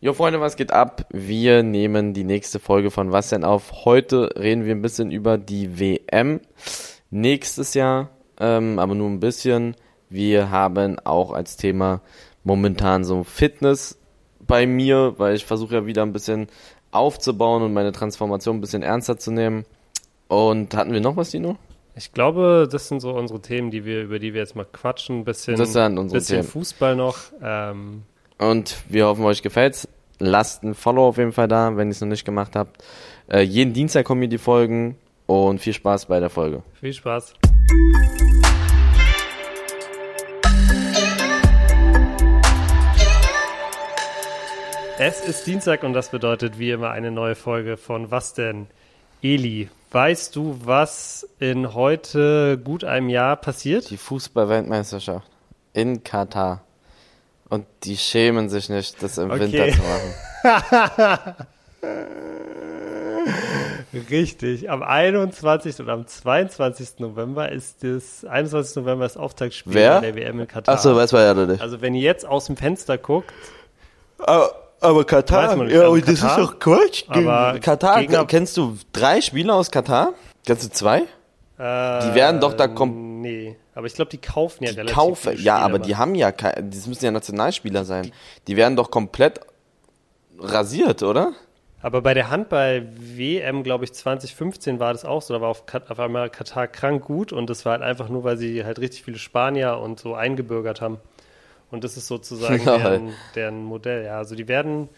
Jo Freunde, was geht ab? Wir nehmen die nächste Folge von Was denn auf. Heute reden wir ein bisschen über die WM nächstes Jahr, ähm, aber nur ein bisschen. Wir haben auch als Thema momentan so Fitness bei mir, weil ich versuche ja wieder ein bisschen aufzubauen und meine Transformation ein bisschen ernster zu nehmen. Und hatten wir noch was, Dino? Ich glaube, das sind so unsere Themen, die wir, über die wir jetzt mal quatschen. Ein bisschen, Das sind unsere bisschen Themen. Fußball noch. Ähm, Und wir hoffen, euch gefällt's. Lasst ein Follow auf jeden Fall da, wenn ihr es noch nicht gemacht habt. Äh, jeden Dienstag kommen hier die Folgen und viel Spaß bei der Folge. viel Spaß. Es ist Dienstag und das bedeutet wie immer eine neue Folge von Was denn? Eli, weißt du, was in heute gut einem Jahr passiert? Die Fußball-Weltmeisterschaft in Katar. Und die schämen sich nicht, das im Okay. Winter zu machen. Richtig. Am 21. und am 22. November ist das 21. November das Auftaktspiel Wer? der WM in Katar. Achso, weiß man ja noch nicht. Also wenn ihr jetzt aus dem Fenster guckt, Aber, aber Weiß Katar, man nicht. Also das ist Katar, doch Quatsch. aber Katar, Gegner- kennst du drei Spieler aus Katar? Kennst du zwei? äh, werden doch da kom- Nee, aber ich glaube, die kaufen ja Die relativ kaufen, viele ja, aber die haben ja, das müssen ja Nationalspieler sein. Die werden doch komplett rasiert, oder? Aber bei der Handball-WM, glaube ich, 2015 war das auch so. Da war auf, Kat- auf einmal Katar krank gut und das war halt einfach nur, weil sie halt richtig viele Spanier und so eingebürgert haben. Und das ist sozusagen deren, deren Modell. Ja, also die werden,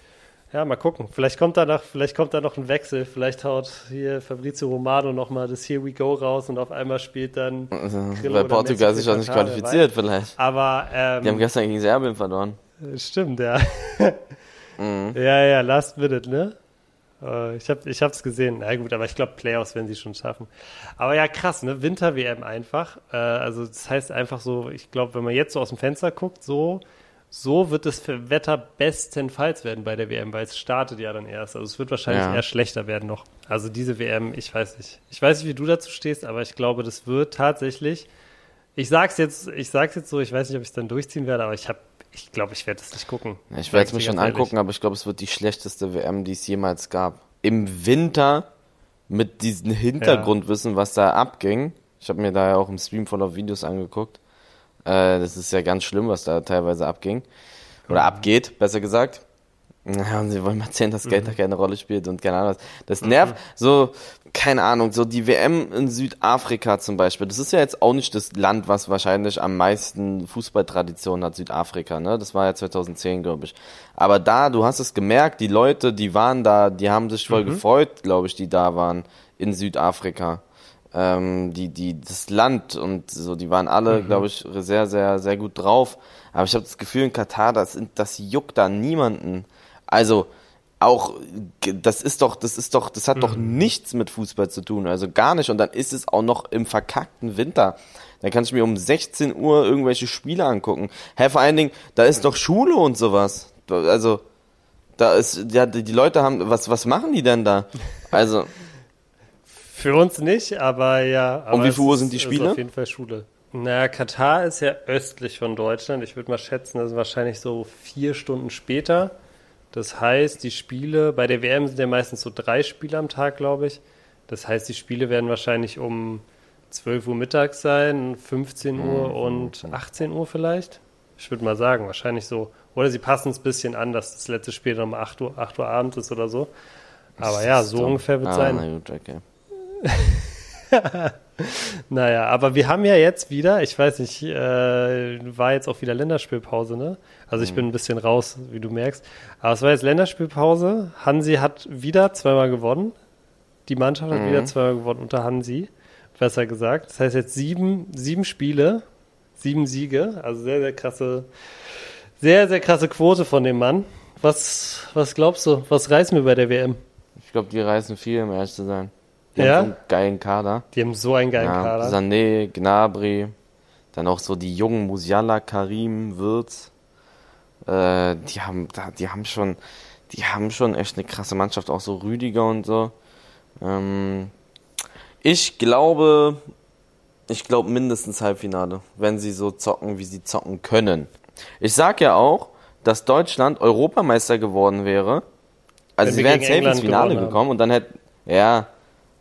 ja, mal gucken. Vielleicht kommt da noch, vielleicht kommt da noch ein Wechsel. Vielleicht haut hier Fabrizio Romano nochmal das Here We Go raus und auf einmal spielt dann. Also, weil Portugal sich auch nicht qualifiziert vielleicht. Aber ähm, Die haben gestern gegen Serbien verloren. Stimmt, ja. Mhm. Ja, ja, Last Minute, ne? Äh, Ich habe ich hab's gesehen. Na gut, aber ich glaube, Playoffs werden sie schon schaffen. Aber ja, krass, ne? Winter-WM einfach. Äh, Also das heißt einfach so, ich glaube, wenn man jetzt so aus dem Fenster guckt, so, so wird das für Wetter bestenfalls werden bei der WM, weil es startet ja dann erst. Also es wird wahrscheinlich Ja. eher schlechter werden noch. Also diese WM, ich weiß nicht. Ich weiß nicht, wie du dazu stehst, aber ich glaube, das wird tatsächlich. Ich sag's jetzt, ich sag's jetzt so, ich weiß nicht, ob ich es dann durchziehen werde, aber ich habe, ich glaube, ich werde es nicht gucken. Ich werde es mir schon ehrlich. angucken, aber ich glaube, es wird die schlechteste WM, die es jemals gab. Im Winter mit diesem Hintergrundwissen, was da abging. Ich habe mir da ja auch im Stream voller Videos angeguckt. Äh, das ist ja ganz schlimm, was da teilweise abging. Oder abgeht, besser gesagt. Ja, und sie wollen mal erzählen, dass Geld da keine Rolle spielt und keine Ahnung was. Das nervt so, keine Ahnung, so die WM in Südafrika zum Beispiel. Das ist ja jetzt auch nicht das Land, was wahrscheinlich am meisten Fußballtradition hat, Südafrika, ne? Das war ja 2010, glaube ich. Aber da, du hast es gemerkt, die Leute, die waren da, die haben sich voll gefreut, glaube ich, die da waren in Südafrika. Ähm, die, die, das Land und so, die waren alle, glaube ich, sehr, sehr, sehr gut drauf. Aber ich habe das Gefühl, in Katar, das, sind- das juckt da niemanden. Also, auch, das ist doch, das ist doch, das hat doch nichts mit Fußball zu tun, also gar nicht. Und dann ist es auch noch im verkackten Winter. Da kann ich mir um 16 Uhr irgendwelche Spiele angucken. Hä, vor allen Dingen, da ist doch Schule und sowas. Also, da ist, ja, die die Leute haben, was, was machen die denn da? Also, Für uns nicht, aber ja. Aber Um wie viel Uhr ist- sind die ist Spiele? auf jeden Fall Schule. Na, Katar ist ja östlich von Deutschland. Ich würde mal schätzen, das ist wahrscheinlich so vier Stunden später. Das heißt, die Spiele, bei der WM sind ja meistens so drei Spiele am Tag, glaube ich. Das heißt, die Spiele werden wahrscheinlich um 12 Uhr mittags sein, 15 Mhm. Uhr und 18 Uhr vielleicht. Ich würde mal sagen, wahrscheinlich so. Oder sie passen es ein bisschen an, dass das letzte Spiel dann um 8 Uhr, 8 Uhr abends ist oder so. Aber ja, so ungefähr wird es ah, sein. Na gut, okay. Naja, aber wir haben ja jetzt wieder, ich weiß nicht, äh, war jetzt auch wieder Länderspielpause, ne? Also ich bin ein bisschen raus, wie du merkst. Aber es war jetzt Länderspielpause. Hansi hat wieder zweimal gewonnen. Die Mannschaft hat wieder zweimal gewonnen unter Hansi, besser gesagt. Das heißt jetzt sieben, sieben Spiele, sieben Siege. Also sehr, sehr krasse, sehr, sehr krasse Quote von dem Mann. Was, was glaubst du? Was reißen wir bei der WM? Ich glaube, die reißen viel, um ehrlich zu sein. Die Ja? haben so einen geilen Kader. Die haben so einen geilen Ja, Kader. Sané, Gnabry, dann auch so die jungen Musiala, Karim, Wirtz. Äh, die haben, die haben schon, die haben schon echt eine krasse Mannschaft, auch so Rüdiger und so. Ähm, ich glaube, ich glaube mindestens Halbfinale, wenn sie so zocken, wie sie zocken können. Ich sag ja auch, dass Deutschland Europameister geworden wäre. Also sie wären ins Finale gekommen und dann hätte, ja,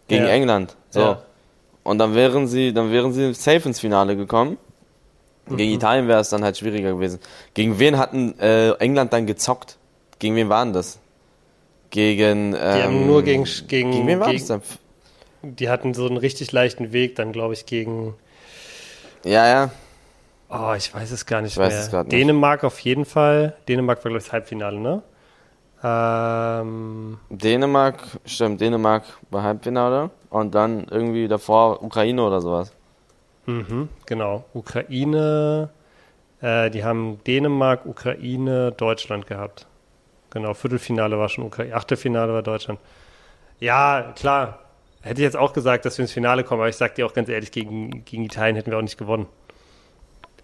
gegen ja. England. So. Ja. Und dann wären sie, dann wären sie safe ins Finale gekommen. Gegen mhm. Italien wäre es dann halt schwieriger gewesen. Gegen wen hatten äh, England dann gezockt? Gegen wen waren das? Gegen. Ähm, die haben nur gegen. Gegen, gegen wen war gegen, das dann? Die hatten so einen richtig leichten Weg, dann glaube ich gegen. Ja, ja. Oh, ich weiß es gar nicht ich mehr. Weiß es nicht. Dänemark auf jeden Fall. Dänemark war, glaube ich, das Halbfinale, ne? Ähm, Dänemark, stimmt, Dänemark war Halbfinale und dann irgendwie davor Ukraine oder sowas. Mhm, genau. Ukraine, äh, die haben Dänemark, Ukraine, Deutschland gehabt. Genau, Viertelfinale war schon Ukraine, Achtelfinale war Deutschland. Ja, klar. Hätte ich jetzt auch gesagt, dass wir ins Finale kommen, aber ich sag dir auch ganz ehrlich, gegen, gegen Italien hätten wir auch nicht gewonnen.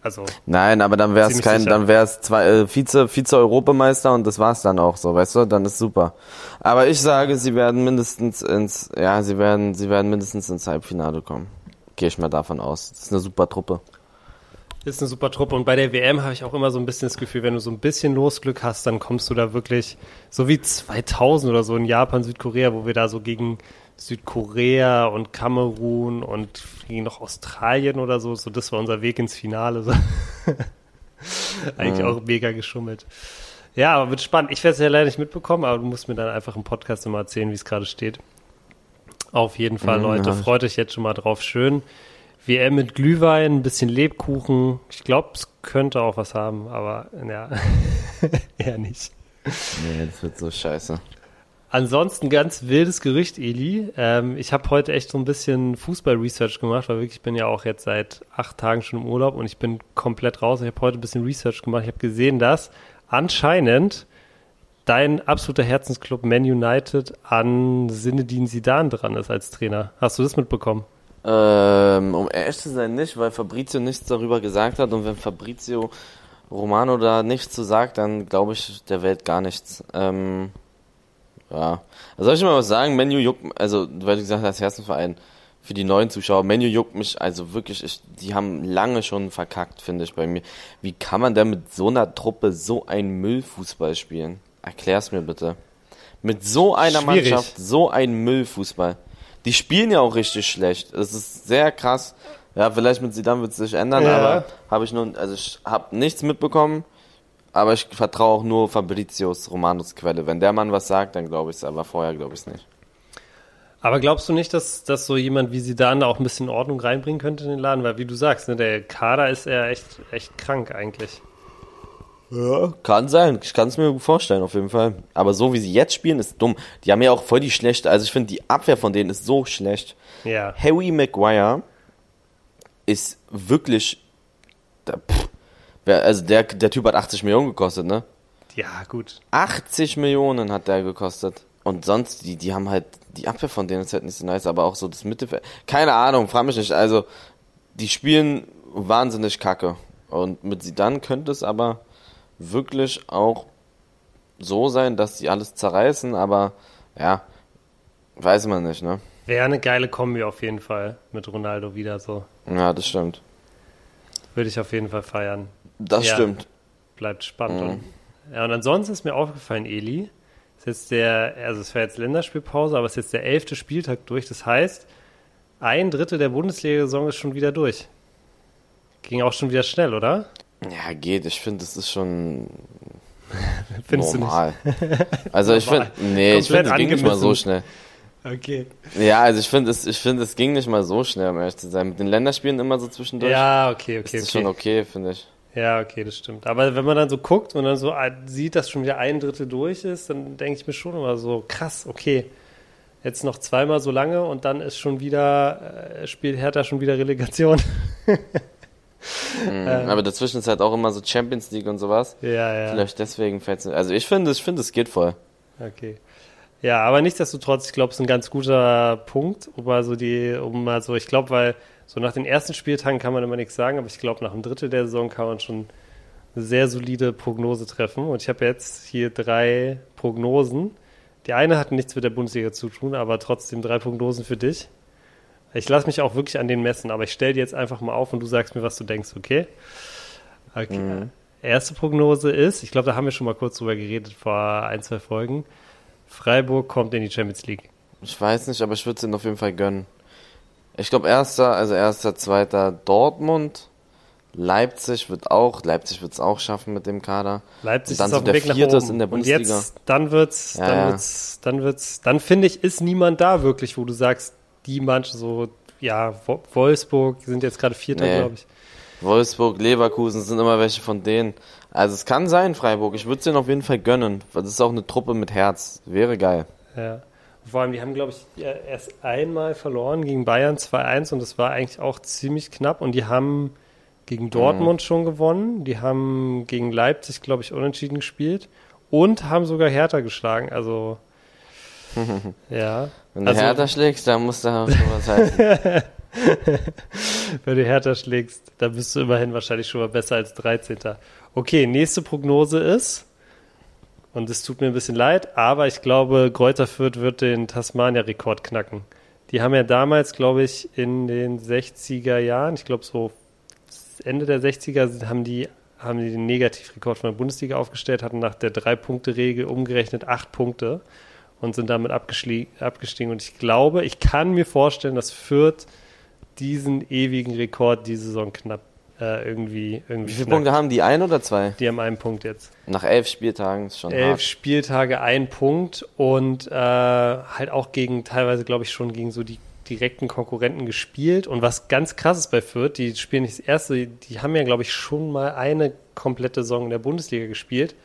Also Nein, aber dann wäre es kein, sicher. dann wäre es zwei äh, Vize, Vize-Europameister und das war's dann auch so, weißt du? Dann ist super. Aber ich sage, sie werden mindestens ins, ja, sie werden, sie werden mindestens ins Halbfinale kommen. Gehe ich mal davon aus. Das ist eine super Truppe. Ist eine super Truppe. Und bei der WM habe ich auch immer so ein bisschen das Gefühl, wenn du so ein bisschen Losglück hast, dann kommst du da wirklich, so wie 2000 oder so in Japan, Südkorea, wo wir da so gegen Südkorea und Kamerun und noch Australien oder so. So, das war unser Weg ins Finale. So. Eigentlich mhm. auch mega geschummelt. Ja, aber wird spannend. Ich werde es ja leider nicht mitbekommen, aber du musst mir dann einfach im Podcast immer erzählen, wie es gerade steht. Auf jeden Fall, mhm, Leute. Ja. Freut euch jetzt schon mal drauf. Schön. WM mit Glühwein, ein bisschen Lebkuchen. Ich glaube, es könnte auch was haben, aber ja, eher nicht. Nee, das wird so scheiße. Ansonsten ganz wildes Gerücht, Eli. Ähm, ich habe heute echt so ein bisschen Fußball-Research gemacht, weil wirklich, ich bin ja auch jetzt seit acht Tagen schon im Urlaub und ich bin komplett raus. Ich habe heute ein bisschen Research gemacht. Ich habe gesehen, dass anscheinend dein absoluter Herzensclub Man United an Sinedin Sidan dran ist als Trainer. Hast du das mitbekommen? Ähm, um ehrlich zu sein nicht, weil Fabrizio nichts darüber gesagt hat und wenn Fabrizio Romano da nichts zu sagt, dann glaube ich der Welt gar nichts. Ähm, ja. Also soll ich mal was sagen? Menu juckt, also, weil du gesagt hast, Herzensverein für die neuen Zuschauer. Menu juckt mich, also wirklich, ich, die haben lange schon verkackt, finde ich bei mir. Wie kann man denn mit so einer Truppe so einen Müllfußball spielen? Erklär's mir bitte. Mit so einer Schwierig. Mannschaft so einen Müllfußball. Die spielen ja auch richtig schlecht. Das ist sehr krass. Ja, vielleicht mit sie dann wird es sich ändern, ja. aber habe ich nun, also ich habe nichts mitbekommen. Aber ich vertraue auch nur Fabricios Romanos Quelle. Wenn der Mann was sagt, dann glaube ich es, aber vorher glaube ich es nicht. Aber glaubst du nicht, dass, dass so jemand wie Sidan da auch ein bisschen Ordnung reinbringen könnte in den Laden? Weil wie du sagst, ne, der Kader ist ja echt, echt krank eigentlich. Ja, kann sein. Ich kann es mir vorstellen, auf jeden Fall. Aber so wie sie jetzt spielen, ist dumm. Die haben ja auch voll die schlechte, also ich finde, die Abwehr von denen ist so schlecht. Ja. Harry Maguire ist wirklich, da, pff, also der, der Typ hat 80 Millionen gekostet, ne? Ja, gut. 80 Millionen hat der gekostet. Und sonst, die, die haben halt, die Abwehr von denen ist halt nicht so nice, aber auch so das Mittelfeld. Keine Ahnung, frag mich nicht. Also, die spielen wahnsinnig kacke. Und mit sie dann könnte es aber wirklich auch so sein, dass die alles zerreißen, aber ja, weiß man nicht, ne? Wäre eine geile Kombi auf jeden Fall mit Ronaldo wieder so. Ja, das stimmt. Würde ich auf jeden Fall feiern. Das ja, stimmt. Bleibt spannend. Mhm. Und, ja, und ansonsten ist mir aufgefallen, Eli, ist jetzt der, also es war jetzt Länderspielpause, aber es ist jetzt der elfte Spieltag durch. Das heißt, ein Drittel der Bundesliga-Saison ist schon wieder durch. Ging auch schon wieder schnell, oder? Ja, geht. Ich finde, das ist schon Findest normal. also ich finde, nee, ich finde, es ging nicht mal so schnell. Okay. Ja, also ich finde, es, ich finde, es ging nicht mal so schnell, um ehrlich zu sein. Mit den Länderspielen immer so zwischendurch. Ja, okay, okay. Ist okay. schon okay, finde ich. Ja, okay, das stimmt. Aber wenn man dann so guckt und dann so sieht, dass schon wieder ein Drittel durch ist, dann denke ich mir schon immer so, krass, okay, jetzt noch zweimal so lange und dann ist schon wieder, äh, spielt Hertha schon wieder Relegation. mhm, ähm, aber dazwischen ist halt auch immer so Champions League und sowas. Ja, ja. Vielleicht deswegen fällt es Also ich finde, ich finde, es geht voll. Okay. Ja, aber nichtsdestotrotz, ich glaube, es ist ein ganz guter Punkt, um mal so die, um mal so, ich glaube, weil so nach den ersten Spieltagen kann man immer nichts sagen, aber ich glaube, nach einem Drittel der Saison kann man schon eine sehr solide Prognose treffen. Und ich habe jetzt hier drei Prognosen. Die eine hat nichts mit der Bundesliga zu tun, aber trotzdem drei Prognosen für dich. Ich lasse mich auch wirklich an den messen, aber ich stelle die jetzt einfach mal auf und du sagst mir, was du denkst, okay? Okay. Mhm. erste Prognose ist, ich glaube, da haben wir schon mal kurz drüber geredet vor ein, zwei Folgen. Freiburg kommt in die Champions League. Ich weiß nicht, aber ich würde es ihnen auf jeden Fall gönnen. Ich glaube, erster, also erster, zweiter Dortmund. Leipzig wird auch, Leipzig wird es auch schaffen mit dem Kader. Leipzig dann ist auf dem der Weg nach Vierte oben. in der Und Bundesliga. jetzt, dann wird's, Ja, dann ja. wird's, dann wird's, dann finde ich, ist niemand da wirklich, wo du sagst, die Mannschaft so, ja, Wo- Wolfsburg sind jetzt gerade Vierter, Nee. glaube ich. Wolfsburg, Leverkusen sind immer welche von denen. Also es kann sein, Freiburg. Ich würde es denen auf jeden Fall gönnen. Weil das ist auch eine Truppe mit Herz. Wäre geil. Ja. Vor allem, die haben, glaube ich, erst einmal verloren gegen Bayern 2-1 und das war eigentlich auch ziemlich knapp. Und die haben gegen Dortmund Mhm. schon gewonnen. Die haben gegen Leipzig, glaube ich, unentschieden gespielt und haben sogar Hertha geschlagen. Also, ja. Wenn Also- du Hertha schlägst, dann muss da schon was heißen. Wenn du Hertha schlägst, dann bist du immerhin wahrscheinlich schon mal besser als 13. Okay, nächste Prognose ist, und es tut mir ein bisschen leid, aber ich glaube, Greuther Fürth wird den Tasmania-Rekord knacken. Die haben ja damals, glaube ich, in den 60er Jahren, ich glaube so Ende der 60er, haben die, haben die den Negativrekord von der Bundesliga aufgestellt, hatten nach der Drei-Punkte-Regel umgerechnet acht Punkte und sind damit abgestiegen. Und ich glaube, ich kann mir vorstellen, dass Fürth diesen ewigen Rekord diese Saison knapp äh, irgendwie, irgendwie Wie viele. Punkte haben die? Ein oder zwei? Die haben einen Punkt jetzt. Nach elf Spieltagen ist schon Elf hart. Spieltage, ein Punkt und äh, halt auch gegen, teilweise glaube ich schon gegen so die direkten Konkurrenten gespielt. Und was ganz krass ist bei Fürth, die spielen nicht das erste, die haben ja glaube ich schon mal eine komplette Saison in der Bundesliga gespielt.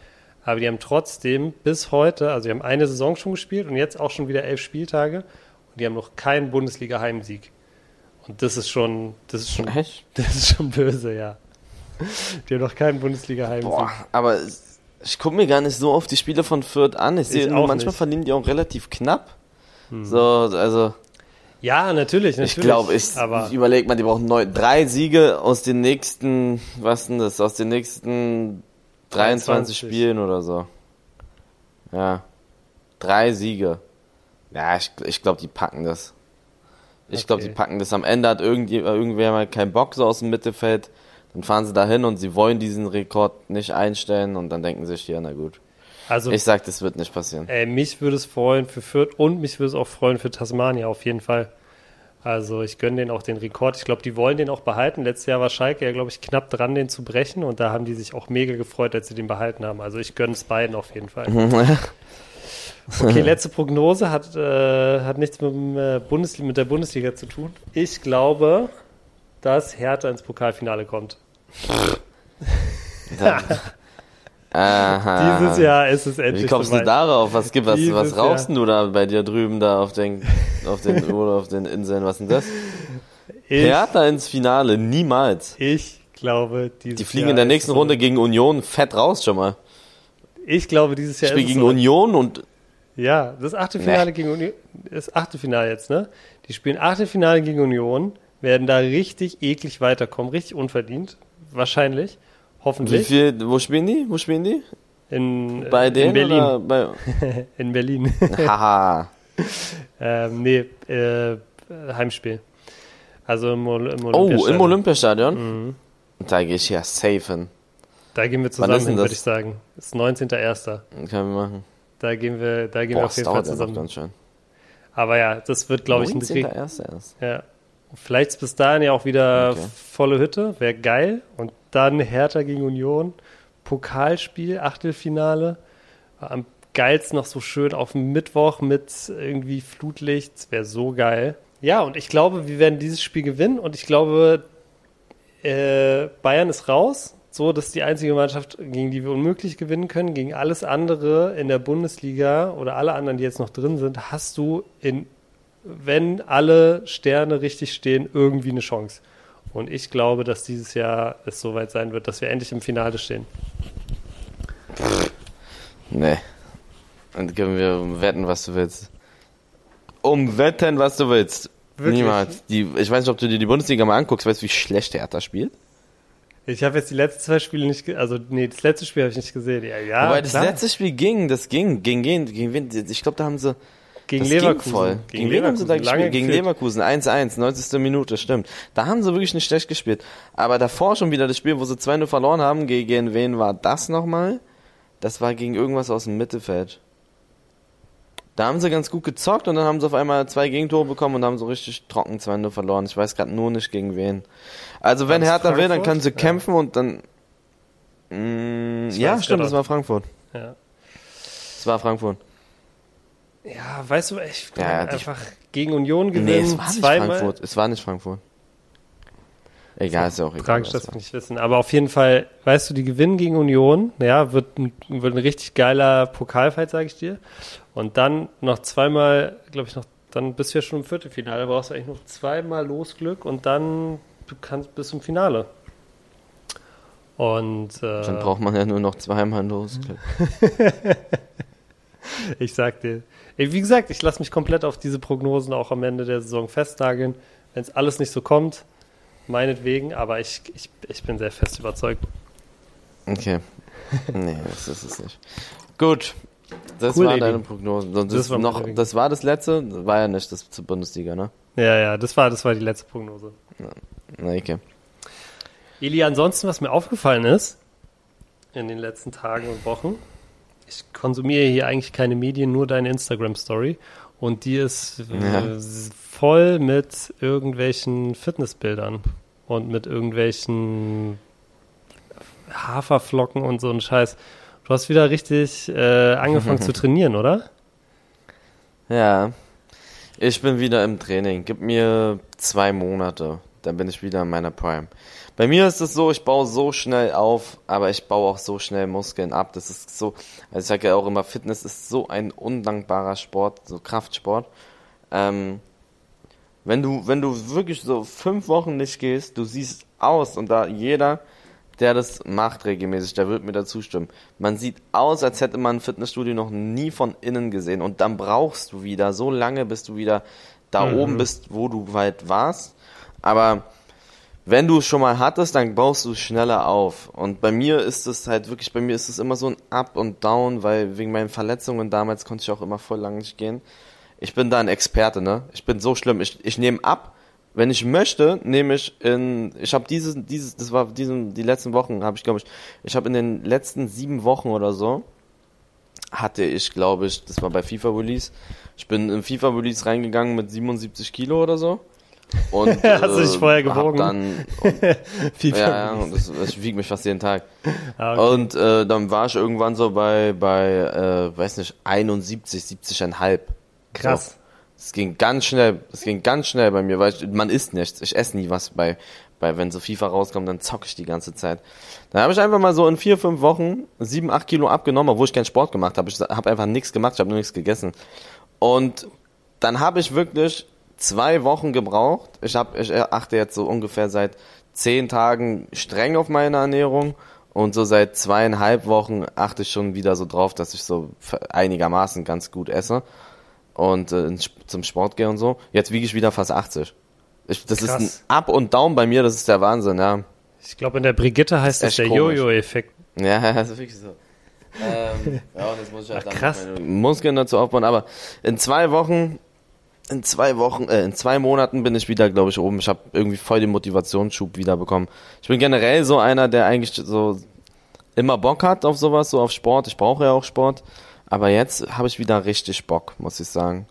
Aber die haben trotzdem bis heute, also die haben eine Saison schon gespielt und jetzt auch schon wieder elf Spieltage und die haben noch keinen Bundesliga-Heimsieg. Das ist schon, das ist schon, Echt? das ist schon böse, ja. Die haben noch keinen Bundesliga-Heimsieg. Boah, aber ich gucke mir gar nicht so oft die Spiele von Fürth an. Ich sehe, manchmal nicht. Hm. verlieren die auch relativ knapp. So, also Ja, natürlich, natürlich. ich glaube, ich, ich überlege mal, die brauchen neun, drei Siege aus den nächsten, was denn das, aus den nächsten 23 23. Spielen oder so. Ja, drei Siege. Ja, ich, ich glaube, die packen das. Ich glaube, Okay. die packen das. Am Ende hat irgend, irgendwer mal keinen Bock so aus dem Mittelfeld. Dann fahren sie dahin und sie wollen diesen Rekord nicht einstellen und dann denken sie sich, ja, na gut. also Ich sag, das wird nicht passieren. äh, mich würde es freuen für Fürth und mich würde es auch freuen für Tasmania auf jeden Fall. Also ich gönne denen auch den Rekord. Ich glaube, die wollen den auch behalten. Letztes Jahr war Schalke ja, glaube ich, knapp dran, den zu brechen und da haben die sich auch mega gefreut, als sie den behalten haben. Also ich gönne es beiden auf jeden Fall. Okay, letzte Prognose hat, äh, hat nichts mit, dem, äh, Bundesliga, mit der Bundesliga zu tun. Ich glaube, dass Hertha ins Pokalfinale kommt. Dann, aha. Dieses Jahr ist es endlich Wie kommst du soweit. darauf? Was gibt was, Dieses was rauchst Jahr. du da bei dir drüben da auf den auf den oder auf den Inseln? Was denn das? Ich, Hertha ins Finale, niemals. ich glaube, dieses Die fliegen Jahr in der ist nächsten Runde gegen Union fett raus schon mal. Ich glaube, dieses Jahr Spiel ist es gegen soweit. Union und Ja, das Achtelfinale gegen Union, das Achtelfinale jetzt, ne? Die spielen Achtelfinale gegen Union, werden da richtig eklig weiterkommen, richtig unverdient, wahrscheinlich, wie hoffentlich. viel, wo spielen die? Wo spielen die? In, Bei in denen Berlin. oder bei In Berlin. Haha. ähm, nee, äh, Heimspiel. Also im, Ol- im Oh, Olympiastadion. im Olympiastadion? Mhm. Da gehe ich ja safe hin. Da gehen wir zusammen hin, würde ich sagen. Das ist 19.01. Können wir machen. Da gehen wir, da gehen wir Boah, auf das jeden Fall zusammen. ganz schön. Aber ja, das wird, glaube ich, ein 19. Krieg. erst erst. Ja. Vielleicht ist bis dahin ja auch wieder Okay. volle Hütte, wäre geil. Und dann Hertha gegen Union, Pokalspiel, Achtelfinale. Am geilsten noch so schön auf dem Mittwoch mit irgendwie Flutlicht, wäre so geil. Ja, und ich glaube, wir werden dieses Spiel gewinnen und ich glaube, äh, Bayern ist raus. So, das ist die einzige Mannschaft, gegen die wir unmöglich gewinnen können. Gegen alles andere in der Bundesliga oder alle anderen, die jetzt noch drin sind, hast du in wenn alle Sterne richtig stehen, irgendwie eine Chance. Und ich glaube, dass dieses Jahr es soweit sein wird, dass wir endlich im Finale stehen. Nee. Und können wir umwetten, was du willst. Umwetten, was du willst. Wirklich? Niemals. Die, ich weiß nicht, ob du dir die Bundesliga mal anguckst. Weißt du, wie schlecht Hertha spielt? Ich habe jetzt die letzten zwei Spiele nicht, also nee, das letzte Spiel habe ich nicht gesehen. Ja, ja Wobei das letzte Spiel ging, das ging, ging, ging, ging ich glaube, da haben sie Gegen das Leverkusen. Voll. Gegen, Gegen wen haben sie da Leverkusen. Gespielt? Gegen geführt. Leverkusen. 1-1, 90. Minute, stimmt. Da haben sie wirklich nicht schlecht gespielt. Aber davor schon wieder das Spiel, wo sie 2-0 verloren haben. Gegen wen war das nochmal? Das war gegen irgendwas aus dem Mittelfeld. Da haben sie ganz gut gezockt und dann haben sie auf einmal zwei Gegentore bekommen und haben so richtig trocken 2-0 verloren. Ich weiß gerade nur nicht gegen wen. Also wenn Hertha will, dann Frankfurt? können sie Ja. kämpfen und dann... Mm, Ich ja, stimmt, das war Frankfurt. Ja. Das war Frankfurt. ja, weißt du, ich Ja, einfach gegen Union gewinnen. Nee, es war nicht zweimal. Frankfurt. Es war nicht Frankfurt. Egal, ist ja auch egal. Tragisch, was das war. wir nicht wissen. Aber auf jeden Fall, weißt du, die gewinnen gegen Union. Ja, wird ein, wird ein richtig geiler Pokalfight, sage ich dir. Und dann noch zweimal, glaube ich, noch, dann bist du ja schon im Viertelfinale. Da brauchst du eigentlich noch zweimal Losglück und dann du kannst bis zum Finale. Und äh, Dann braucht man ja nur noch zweimal los. ich sag dir, wie gesagt, ich lasse mich komplett auf diese Prognosen auch am Ende der Saison festnageln. Wenn es alles nicht so kommt, meinetwegen, aber ich, ich, ich bin sehr fest überzeugt. Okay. Nee, das ist es nicht. Gut. Das Cool, waren deine Prognosen. Das das, war noch, das war das letzte? Das war ja nicht das zur Bundesliga, ne? Ja, ja, das war, das war die letzte Prognose. Na, okay. Eli, ansonsten, was mir aufgefallen ist in den letzten Tagen und Wochen, ich konsumiere hier eigentlich keine Medien, nur deine Instagram-Story. Und die ist Ja. äh, voll mit irgendwelchen Fitnessbildern und mit irgendwelchen Haferflocken und so ein Scheiß. Du hast wieder richtig äh, angefangen zu trainieren, oder? Ja. Ich bin wieder im Training. Gib mir zwei Monate. Dann bin ich wieder in meiner Prime. Bei mir ist es so, ich baue so schnell auf, aber ich baue auch so schnell Muskeln ab. Das ist so, also ich sage ja auch immer, Fitness ist so ein undankbarer Sport, so Kraftsport. Ähm, wenn du, wenn du wirklich so fünf Wochen nicht gehst, du siehst aus und da jeder, der das macht regelmäßig, der wird mir dazu stimmen. Man sieht aus, als hätte man ein Fitnessstudio noch nie von innen gesehen und dann brauchst du wieder so lange, bis du wieder da Mhm. oben bist, wo du weit warst. Aber wenn du es schon mal hattest, dann baust du schneller auf. Und bei mir ist es halt wirklich, bei mir ist es immer so ein Up und Down, weil wegen meinen Verletzungen damals konnte ich auch immer voll lang nicht gehen. Ich bin da ein Experte, ne? Ich bin so schlimm. Ich, ich nehme ab. Wenn ich möchte, nehme ich in, ich habe dieses, dieses, das war diesen, die letzten Wochen, habe ich glaube ich, ich habe in den letzten sieben Wochen oder so, hatte ich glaube ich, das war bei FIFA Release, ich bin im FIFA Release reingegangen mit 77 Kilo oder so. Und, Hast du dich vorher gewogen? Dann, FIFA ja, ja, und das, ich wiege mich fast jeden Tag. Ah, okay. Und äh, dann war ich irgendwann so bei, bei äh, weiß nicht, 71, 70,5. Krass. So. Es ging ganz schnell, es ging ganz schnell bei mir, weil ich, man isst nichts. Ich esse nie was bei, bei, wenn so FIFA rauskommt, dann zocke ich die ganze Zeit. Dann habe ich einfach mal so in vier, fünf Wochen sieben, acht Kilo abgenommen, obwohl ich keinen Sport gemacht habe. Ich habe einfach nichts gemacht, ich habe nur nichts gegessen. Und dann habe ich wirklich zwei Wochen gebraucht. Ich habe, ich achte jetzt so ungefähr seit zehn Tagen streng auf meine Ernährung und so seit zweieinhalb Wochen achte ich schon wieder so drauf, dass ich so einigermaßen ganz gut esse und äh, zum Sport gehe und so. Jetzt wiege ich wieder fast 80. Ich, das Krass. ist ein Up und Down bei mir, das ist der Wahnsinn, ja. Ich glaube, in der Brigitte heißt das der. Jojo-Effekt. Ja, das ist wirklich so. ähm, ja, und jetzt muss ich halt Ach, dann krass. Muskeln dazu aufbauen. Aber in zwei Wochen, in zwei Wochen, äh, in zwei Monaten bin ich wieder, glaube ich, oben. Ich habe irgendwie voll den Motivationsschub wieder bekommen. Ich bin generell so einer, der eigentlich so immer Bock hat auf sowas, so auf Sport. Ich brauche ja auch Sport. Aber jetzt habe ich wieder richtig Bock, muss ich sagen.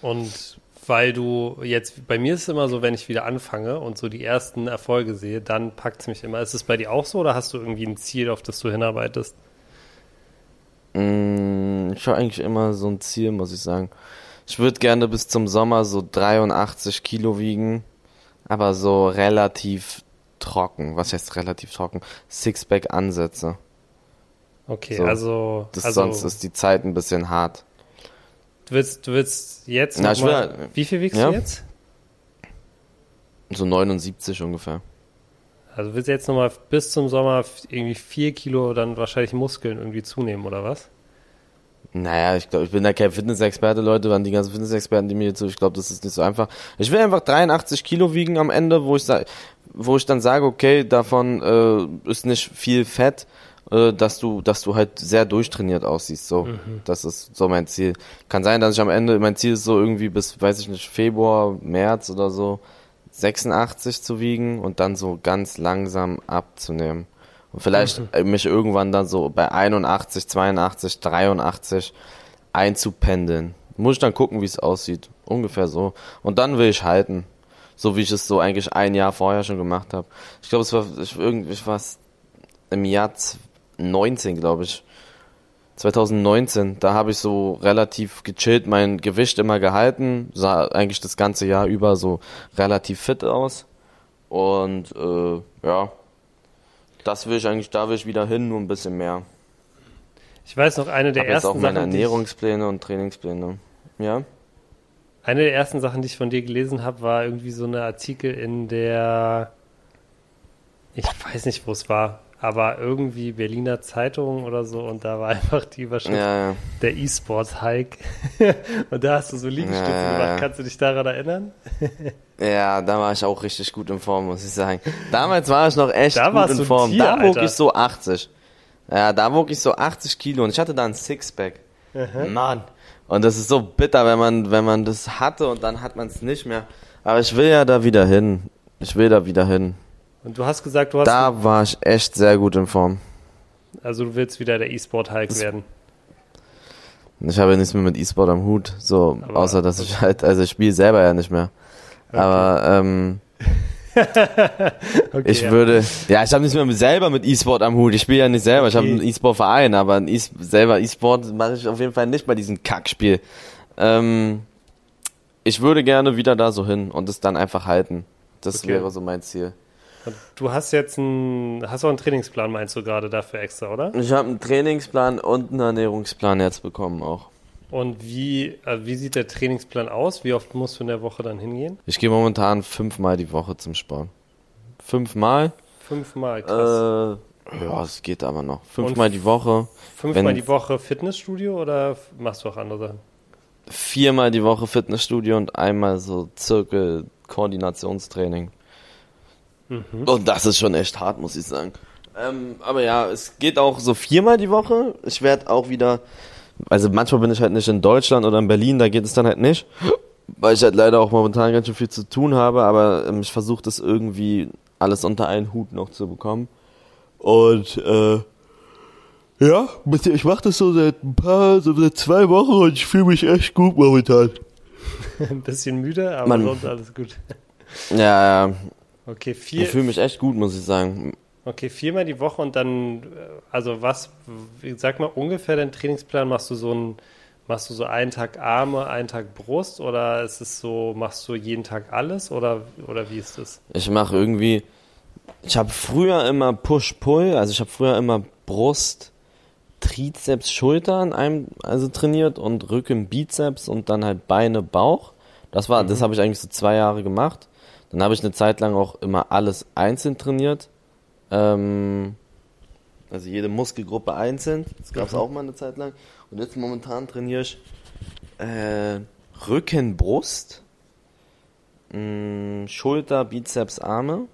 Und weil du jetzt, bei mir ist es immer so, wenn ich wieder anfange und so die ersten Erfolge sehe, dann packt es mich immer. Ist es bei dir auch so oder hast du irgendwie ein Ziel, auf das du hinarbeitest? Mm, Ich habe eigentlich immer so ein Ziel, muss ich sagen. Ich würde gerne bis zum Sommer so 83 Kilo wiegen, aber so relativ trocken. Was heißt relativ trocken? Sixpack Ansätze. Okay, So. also, Das, also sonst ist die Zeit ein bisschen hart. du willst, du willst jetzt Na, ich mal, will- wie viel wiegst ja. du jetzt? So 79 ungefähr. Also willst du jetzt nochmal bis zum Sommer irgendwie vier Kilo dann wahrscheinlich Muskeln irgendwie zunehmen oder was? Naja, ich glaube, ich bin da kein Fitnessexperte, Leute, waren die ganzen Fitnessexperten, die mir jetzt so, ich glaube, das ist nicht so einfach. Ich will einfach 83 Kilo wiegen am Ende, wo ich wo ich dann sage, okay, davon äh, ist nicht viel Fett äh, dass du, dass du halt sehr durchtrainiert aussiehst. So, mhm. das ist so mein Ziel. Kann sein, dass ich am Ende, mein Ziel ist so irgendwie bis, weiß ich nicht, Februar, März oder so, 86 zu wiegen und dann so ganz langsam abzunehmen. Und vielleicht mhm. mich irgendwann dann so bei 81, 82, 83 einzupendeln. Muss ich dann gucken, wie es aussieht. Ungefähr so. Und dann will ich halten. So wie ich es so eigentlich ein Jahr vorher schon gemacht habe. Ich glaube, es war ich, irgendwie was im Jahr 19, glaube ich. 2019, da habe ich so relativ gechillt mein Gewicht immer gehalten, sah eigentlich das ganze Jahr über so relativ fit aus. Und äh, ja, das will ich eigentlich, da will ich wieder hin, nur ein bisschen mehr. Ich weiß noch, eine der Hab ersten jetzt auch meine Ernährungspläne und Trainingspläne. Ja. Eine der ersten Sachen, die ich von dir gelesen habe, war irgendwie so ein Artikel in der, ich weiß nicht, wo es war, aber irgendwie Berliner Zeitung oder so und da war einfach die Überschrift ja, ja. der E-Sports-Hike. und da hast du so Liegestütze ja, gemacht. Kannst du dich daran erinnern? ja, da war ich auch richtig gut in Form, muss ich sagen. Damals war ich noch echt da gut in Form. Tier, da wog Alter. ich so 80. Ja, da wog ich so 80 Kilo und ich hatte da ein Sixpack. Mhm. Mann. Und das ist so bitter, wenn man, wenn man das hatte und dann hat man es nicht mehr. Aber ich will ja da wieder hin. Ich will da wieder hin. Und du hast gesagt, du hast. Da war ich echt sehr gut in Form. Also du willst wieder der E-Sport-Hulk werden. Ich habe ja nichts mehr mit E-Sport am Hut, so Aber außer dass ich halt, also ich spiele selber ja nicht mehr. Okay. Aber ähm, okay, ich ja. würde, ja, ich habe nicht mehr selber mit E-Sport am Hut. Ich spiele ja nicht selber. Ich habe einen E-Sport-Verein, aber ein e selber E-Sport mache ich auf jeden Fall nicht bei diesem Kackspiel. Ähm, ich würde gerne wieder da so hin und es dann einfach halten. Das okay. wäre so mein Ziel. Du hast jetzt einen, hast auch einen Trainingsplan, meinst du gerade dafür extra, oder? Ich habe einen Trainingsplan und einen Ernährungsplan jetzt bekommen auch. Und wie, also wie sieht der Trainingsplan aus? Wie oft musst du in der Woche dann hingehen? Ich gehe momentan fünfmal die Woche zum Sport. Fünfmal? Fünfmal, krass. Äh, ja, es geht aber noch. Fünfmal die Woche. Fünfmal die Woche Fitnessstudio oder machst du auch andere Sachen? Viermal die Woche Fitnessstudio und einmal so Zirkel Koordinationstraining. Mhm. Und das ist schon echt hart, muss ich sagen. Ähm, aber ja, es geht auch so viermal die Woche. Ich werde auch wieder, also manchmal bin ich halt nicht in Deutschland oder in Berlin, da geht es dann halt nicht, weil ich halt leider auch momentan ganz schön viel zu tun habe, aber ähm, ich versuche das irgendwie alles unter einen Hut noch zu bekommen. Und äh, ja, ich mache das so seit ein paar, so seit zwei Wochen und ich fühle mich echt gut momentan. ein bisschen müde, aber Man, sonst alles gut. Ja, ja. Okay, vier. Ich fühle mich echt gut, muss ich sagen. Okay, viermal die Woche und dann, also was, sag mal ungefähr deinen Trainingsplan, machst du so ein, machst du so einen Tag Arme, einen Tag Brust oder ist es so, machst du jeden Tag alles oder, oder wie ist das? Ich mache irgendwie, ich habe früher immer Push-Pull, also ich habe früher immer Brust, Trizeps, Schulter an einem, also trainiert und Rücken, Bizeps und dann halt Beine, Bauch. Das war, mhm. das habe ich eigentlich so zwei Jahre gemacht. Dann habe ich eine Zeit lang auch immer alles einzeln trainiert. Ähm, also jede Muskelgruppe einzeln. Das gab es mhm. auch mal eine Zeit lang. Und jetzt momentan trainiere ich äh, Rücken, Brust, mh, mm, Schulter, Bizeps, Arme.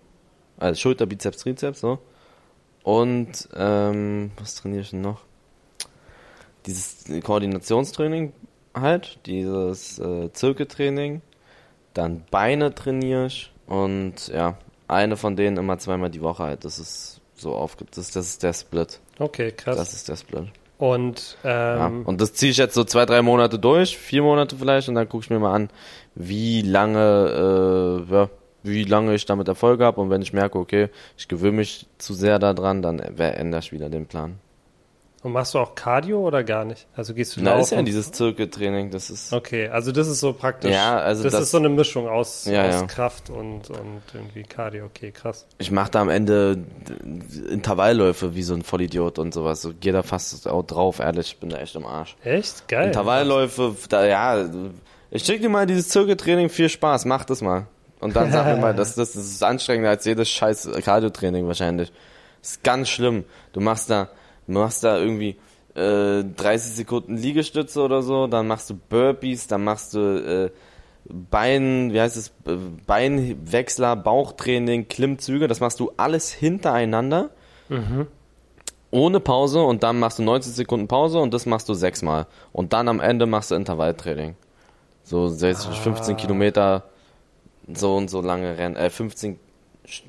Also Schulter, Bizeps, Trizeps, so. Und ähm, was trainiere ich denn noch? Dieses Koordinationstraining halt, dieses äh, Zirkeltraining dann Beine trainiere ich und ja, eine von denen immer zweimal die Woche halt. Das ist so aufgibt. Das, das ist der Split. Okay, krass. Das ist der Split. Und, ähm, ja, und das ziehe ich jetzt so zwei, drei Monate durch, vier Monate vielleicht, und dann gucke ich mir mal an, wie lange, äh, ja, wie lange ich damit Erfolg habe. Und wenn ich merke, okay, ich gewöhne mich zu sehr daran, dann ändere ich wieder den Plan. Und machst du auch Cardio oder gar nicht? Also gehst du Na, ist ja dieses Zirkeltraining, das ist. Okay, also das ist so praktisch. Ja, also das, das ist so eine Mischung aus, ja, aus ja. Kraft und, und irgendwie Cardio. Okay, krass. Ich mache da am Ende Intervallläufe wie so ein Vollidiot und sowas. So, geh da fast auch drauf, ehrlich, ich bin da echt im Arsch. Echt? Geil. Intervallläufe, da, ja, ich schicke dir mal dieses Zirkeltraining, viel Spaß, mach das mal. Und dann sag mir mal, das, das, das ist anstrengender als jedes scheiß Cardio-Training wahrscheinlich. Das ist ganz schlimm. Du machst da machst da irgendwie äh, 30 Sekunden Liegestütze oder so, dann machst du Burpees, dann machst du äh, Bein, wie heißt es, Beinwechsler, Bauchtraining, Klimmzüge, das machst du alles hintereinander. Mhm. ohne Pause und dann machst du 90 Sekunden Pause und das machst du sechsmal. Und dann am Ende machst du Intervalltraining. So 60, ah. 15 Kilometer, so und so lange Rennen, äh, 15,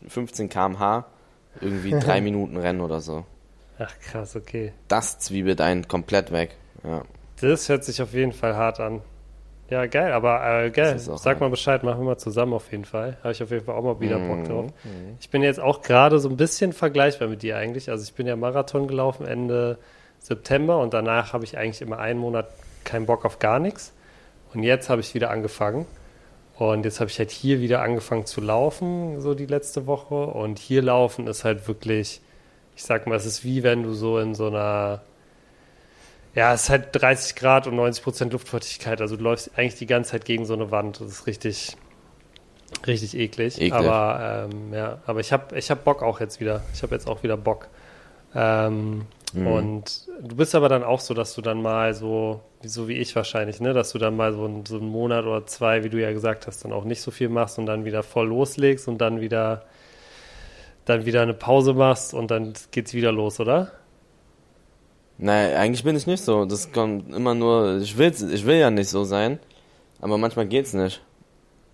15 kmh, irgendwie drei Minuten Rennen oder so. Ach krass, okay. Das zwiebelt einen komplett weg. Ja. Das hört sich auf jeden Fall hart an. Ja, geil, aber äh, geil. Sag mal Bescheid, machen wir mal zusammen auf jeden Fall. Habe ich auf jeden Fall auch mal wieder Bock mhm. drauf. Mhm. Ich bin jetzt auch gerade so ein bisschen vergleichbar mit dir eigentlich. Also ich bin ja Marathon gelaufen Ende September und danach habe ich eigentlich immer einen Monat keinen Bock auf gar nichts. Und jetzt habe ich wieder angefangen. Und jetzt habe ich halt hier wieder angefangen zu laufen, so die letzte Woche. Und hier laufen ist halt wirklich, ich sag mal, es ist wie wenn du so in so einer ja, es ist halt 30 Grad und 90 Prozent Luftfeuchtigkeit. Also du läufst eigentlich die ganze Zeit gegen so eine Wand. Das ist richtig, richtig eklig. Eklig. Aber ähm, ja, aber ich habe ich hab Bock auch jetzt wieder. Ich habe jetzt auch wieder Bock. Ähm, mhm. Und du bist aber dann auch so, dass du dann mal so, so wie ich wahrscheinlich, ne, dass du dann mal so, ein, so einen Monat oder zwei, wie du ja gesagt hast, dann auch nicht so viel machst und dann wieder voll loslegst und dann wieder dann wieder eine Pause machst und dann geht's wieder los, oder? Nein, eigentlich bin ich nicht so. Das kommt immer nur, ich will, ich will ja nicht so sein, aber manchmal geht's nicht.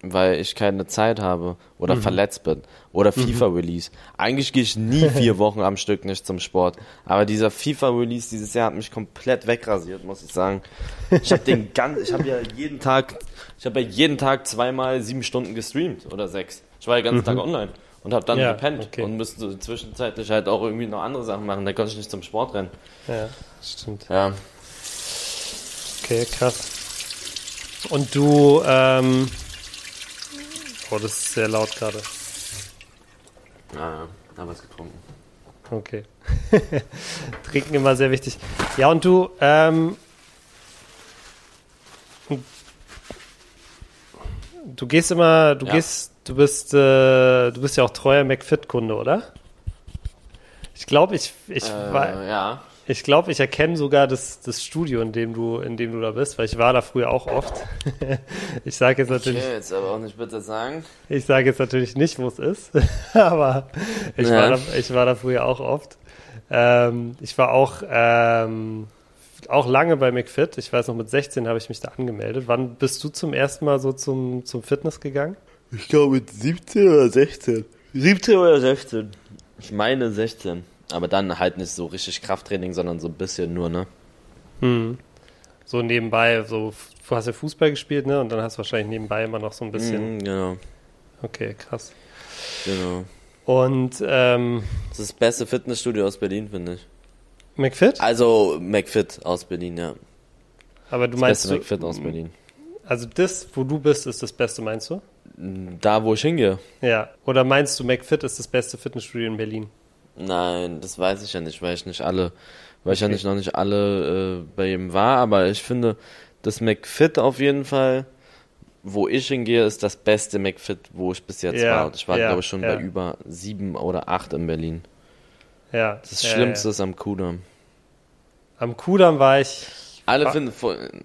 Weil ich keine Zeit habe oder mhm. verletzt bin oder mhm. FIFA-Release. Eigentlich gehe ich nie vier Wochen am Stück nicht zum Sport. Aber dieser FIFA-Release dieses Jahr hat mich komplett wegrasiert, muss ich sagen. Ich habe den ganz, ich habe ja jeden Tag, ich habe ja jeden Tag zweimal sieben Stunden gestreamt oder sechs. Ich war ja den ganzen mhm. Tag online und habe dann ja, gepennt okay. und müsste zwischenzeitlich halt auch irgendwie noch andere Sachen machen. Da konnte ich nicht zum Sport rennen. Ja, stimmt. Ja. Okay, krass. Und du, ähm, oh, das ist sehr laut gerade. Ja, da was getrunken. Okay. Trinken immer sehr wichtig. Ja, und du, ähm, du gehst immer, du ja. gehst Du bist, äh, du bist ja auch treuer McFit-Kunde, oder? Ich glaube, ich, ich, äh, ja. ich glaube, ich erkenne sogar das, das Studio, in dem du, in dem du da bist, weil ich war da früher auch oft. ich sage jetzt natürlich. Okay, jetzt aber auch nicht bitte sagen. Ich sage jetzt natürlich nicht, wo es ist, aber ich, ja. war da, ich war da früher auch oft. Ähm, ich war auch, ähm, auch lange bei McFit. Ich weiß noch, mit 16 habe ich mich da angemeldet. Wann bist du zum ersten Mal so zum, zum Fitness gegangen? Ich glaube mit 17 oder 16. 17 oder 16. Ich meine 16. Aber dann halt nicht so richtig Krafttraining, sondern so ein bisschen nur, ne? Hm. So nebenbei, so, du hast ja Fußball gespielt, ne? Und dann hast du wahrscheinlich nebenbei immer noch so ein bisschen. Mm, genau. Okay, krass. Genau. Und, ähm. Das ist das beste Fitnessstudio aus Berlin, finde ich. McFit? Also, McFit aus Berlin, ja. Aber du das meinst. Beste McFit aus Berlin. Also, das, wo du bist, ist das Beste, meinst du? Da, wo ich hingehe. Ja. Oder meinst du, McFit ist das beste Fitnessstudio in Berlin? Nein, das weiß ich ja nicht, weil ich nicht alle, weil okay. ich ja nicht noch nicht alle äh, bei ihm war, aber ich finde, das McFit auf jeden Fall, wo ich hingehe, ist das beste McFit, wo ich bis jetzt ja, war. Und ich war, ja, glaube ich, schon ja. bei über sieben oder acht in Berlin. Ja. Das Schlimmste ist am Kudamm. Am Kudamm war ich alle finden,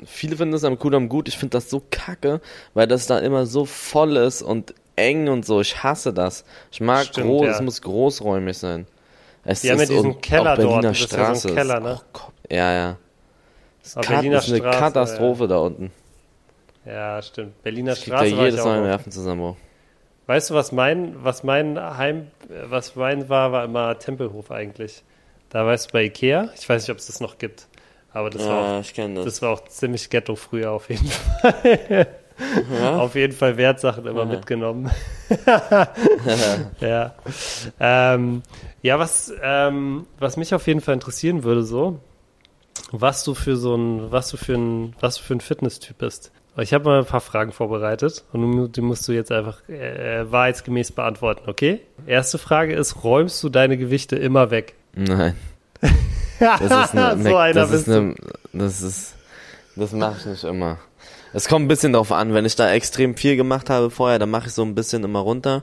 viele finden das am Kudamm gut. Ich finde das so kacke, weil das da immer so voll ist und eng und so. Ich hasse das. Ich mag Stimmt, groß, ja. es muss großräumig sein. Es Die haben ja diesen Keller dort. Das Straße. Ist ja, so Keller, ne? Oh ja, ja. Das ist, ist eine Straße, Katastrophe ja. da unten. Ja, stimmt. Berliner ich Straße. Da jedes Mal Nervenzusammenbruch. Weißt du, was mein, was mein Heim, was mein war, war immer Tempelhof eigentlich. Da weißt du bei Ikea, ich weiß nicht, ob es das noch gibt. Aber das, ja, war, auch, das. das war auch ziemlich Ghetto früher auf jeden Fall. Ja? Auf jeden Fall Wertsachen immer ja. mitgenommen. ja. Ähm, ja, was, ähm, was mich auf jeden Fall interessieren würde, so, was du für so ein, was du für ein, was du für ein Fitnesstyp bist. Ich habe mal ein paar Fragen vorbereitet und die musst du jetzt einfach äh, wahrheitsgemäß beantworten, okay? Erste Frage ist, räumst du deine Gewichte immer weg? Nein. Das ist eine, so einer das ist eine, das ist, das mache ich nicht immer. Es kommt ein bisschen drauf an, wenn ich da extrem viel gemacht habe vorher, dann mache ich so ein bisschen immer runter.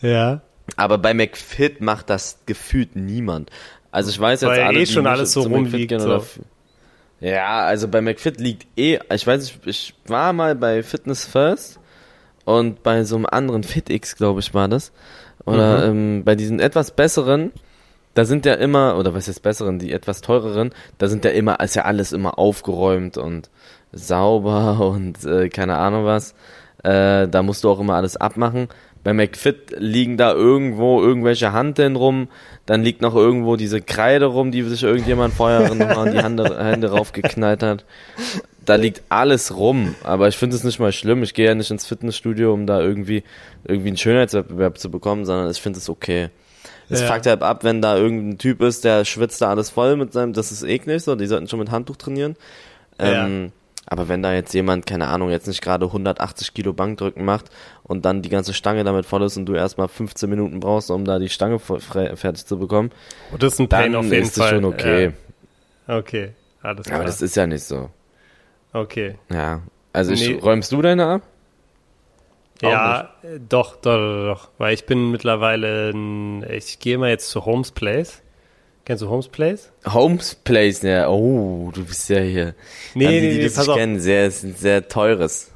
Ja. Aber bei McFit macht das gefühlt niemand. Also ich weiß jetzt Weil alle, eh schon alles so rumliegt. So. Ja, also bei McFit liegt eh, ich weiß nicht, ich war mal bei Fitness First und bei so einem anderen FitX, glaube ich, war das. Oder mhm. ähm, bei diesen etwas besseren, da sind ja immer, oder was ist besseren, die etwas teureren, da sind ja immer, ist ja alles immer aufgeräumt und sauber und äh, keine Ahnung was. Äh, da musst du auch immer alles abmachen. Bei McFit liegen da irgendwo irgendwelche Handeln rum, dann liegt noch irgendwo diese Kreide rum, die sich irgendjemand vorher nochmal an die Hände, Hände raufgeknallt hat. Da liegt alles rum, aber ich finde es nicht mal schlimm. Ich gehe ja nicht ins Fitnessstudio, um da irgendwie, irgendwie einen Schönheitswettbewerb zu bekommen, sondern ich finde es okay. Es ja. fuckt halt ab, wenn da irgendein Typ ist, der schwitzt da alles voll mit seinem, das ist eklig, so, die sollten schon mit Handtuch trainieren. Ähm, ja. Aber wenn da jetzt jemand, keine Ahnung, jetzt nicht gerade 180 Kilo Bankdrücken macht und dann die ganze Stange damit voll ist und du erstmal 15 Minuten brauchst, um da die Stange fertig zu bekommen, und das ist ein Pain dann auf jeden ist das schon okay. Ja. Okay, alles klar. Aber das ist ja nicht so. Okay. Ja, also ich, nee. räumst du deine ab? Auch ja, nicht. doch, doch, doch, doch. Weil ich bin mittlerweile, ich gehe mal jetzt zu Holmes Place. Kennst du Holmes Place? Holmes Place, ja. Oh, du bist ja hier. Nee, also, die, nee, die das nicht kennen, sehr, sehr teures.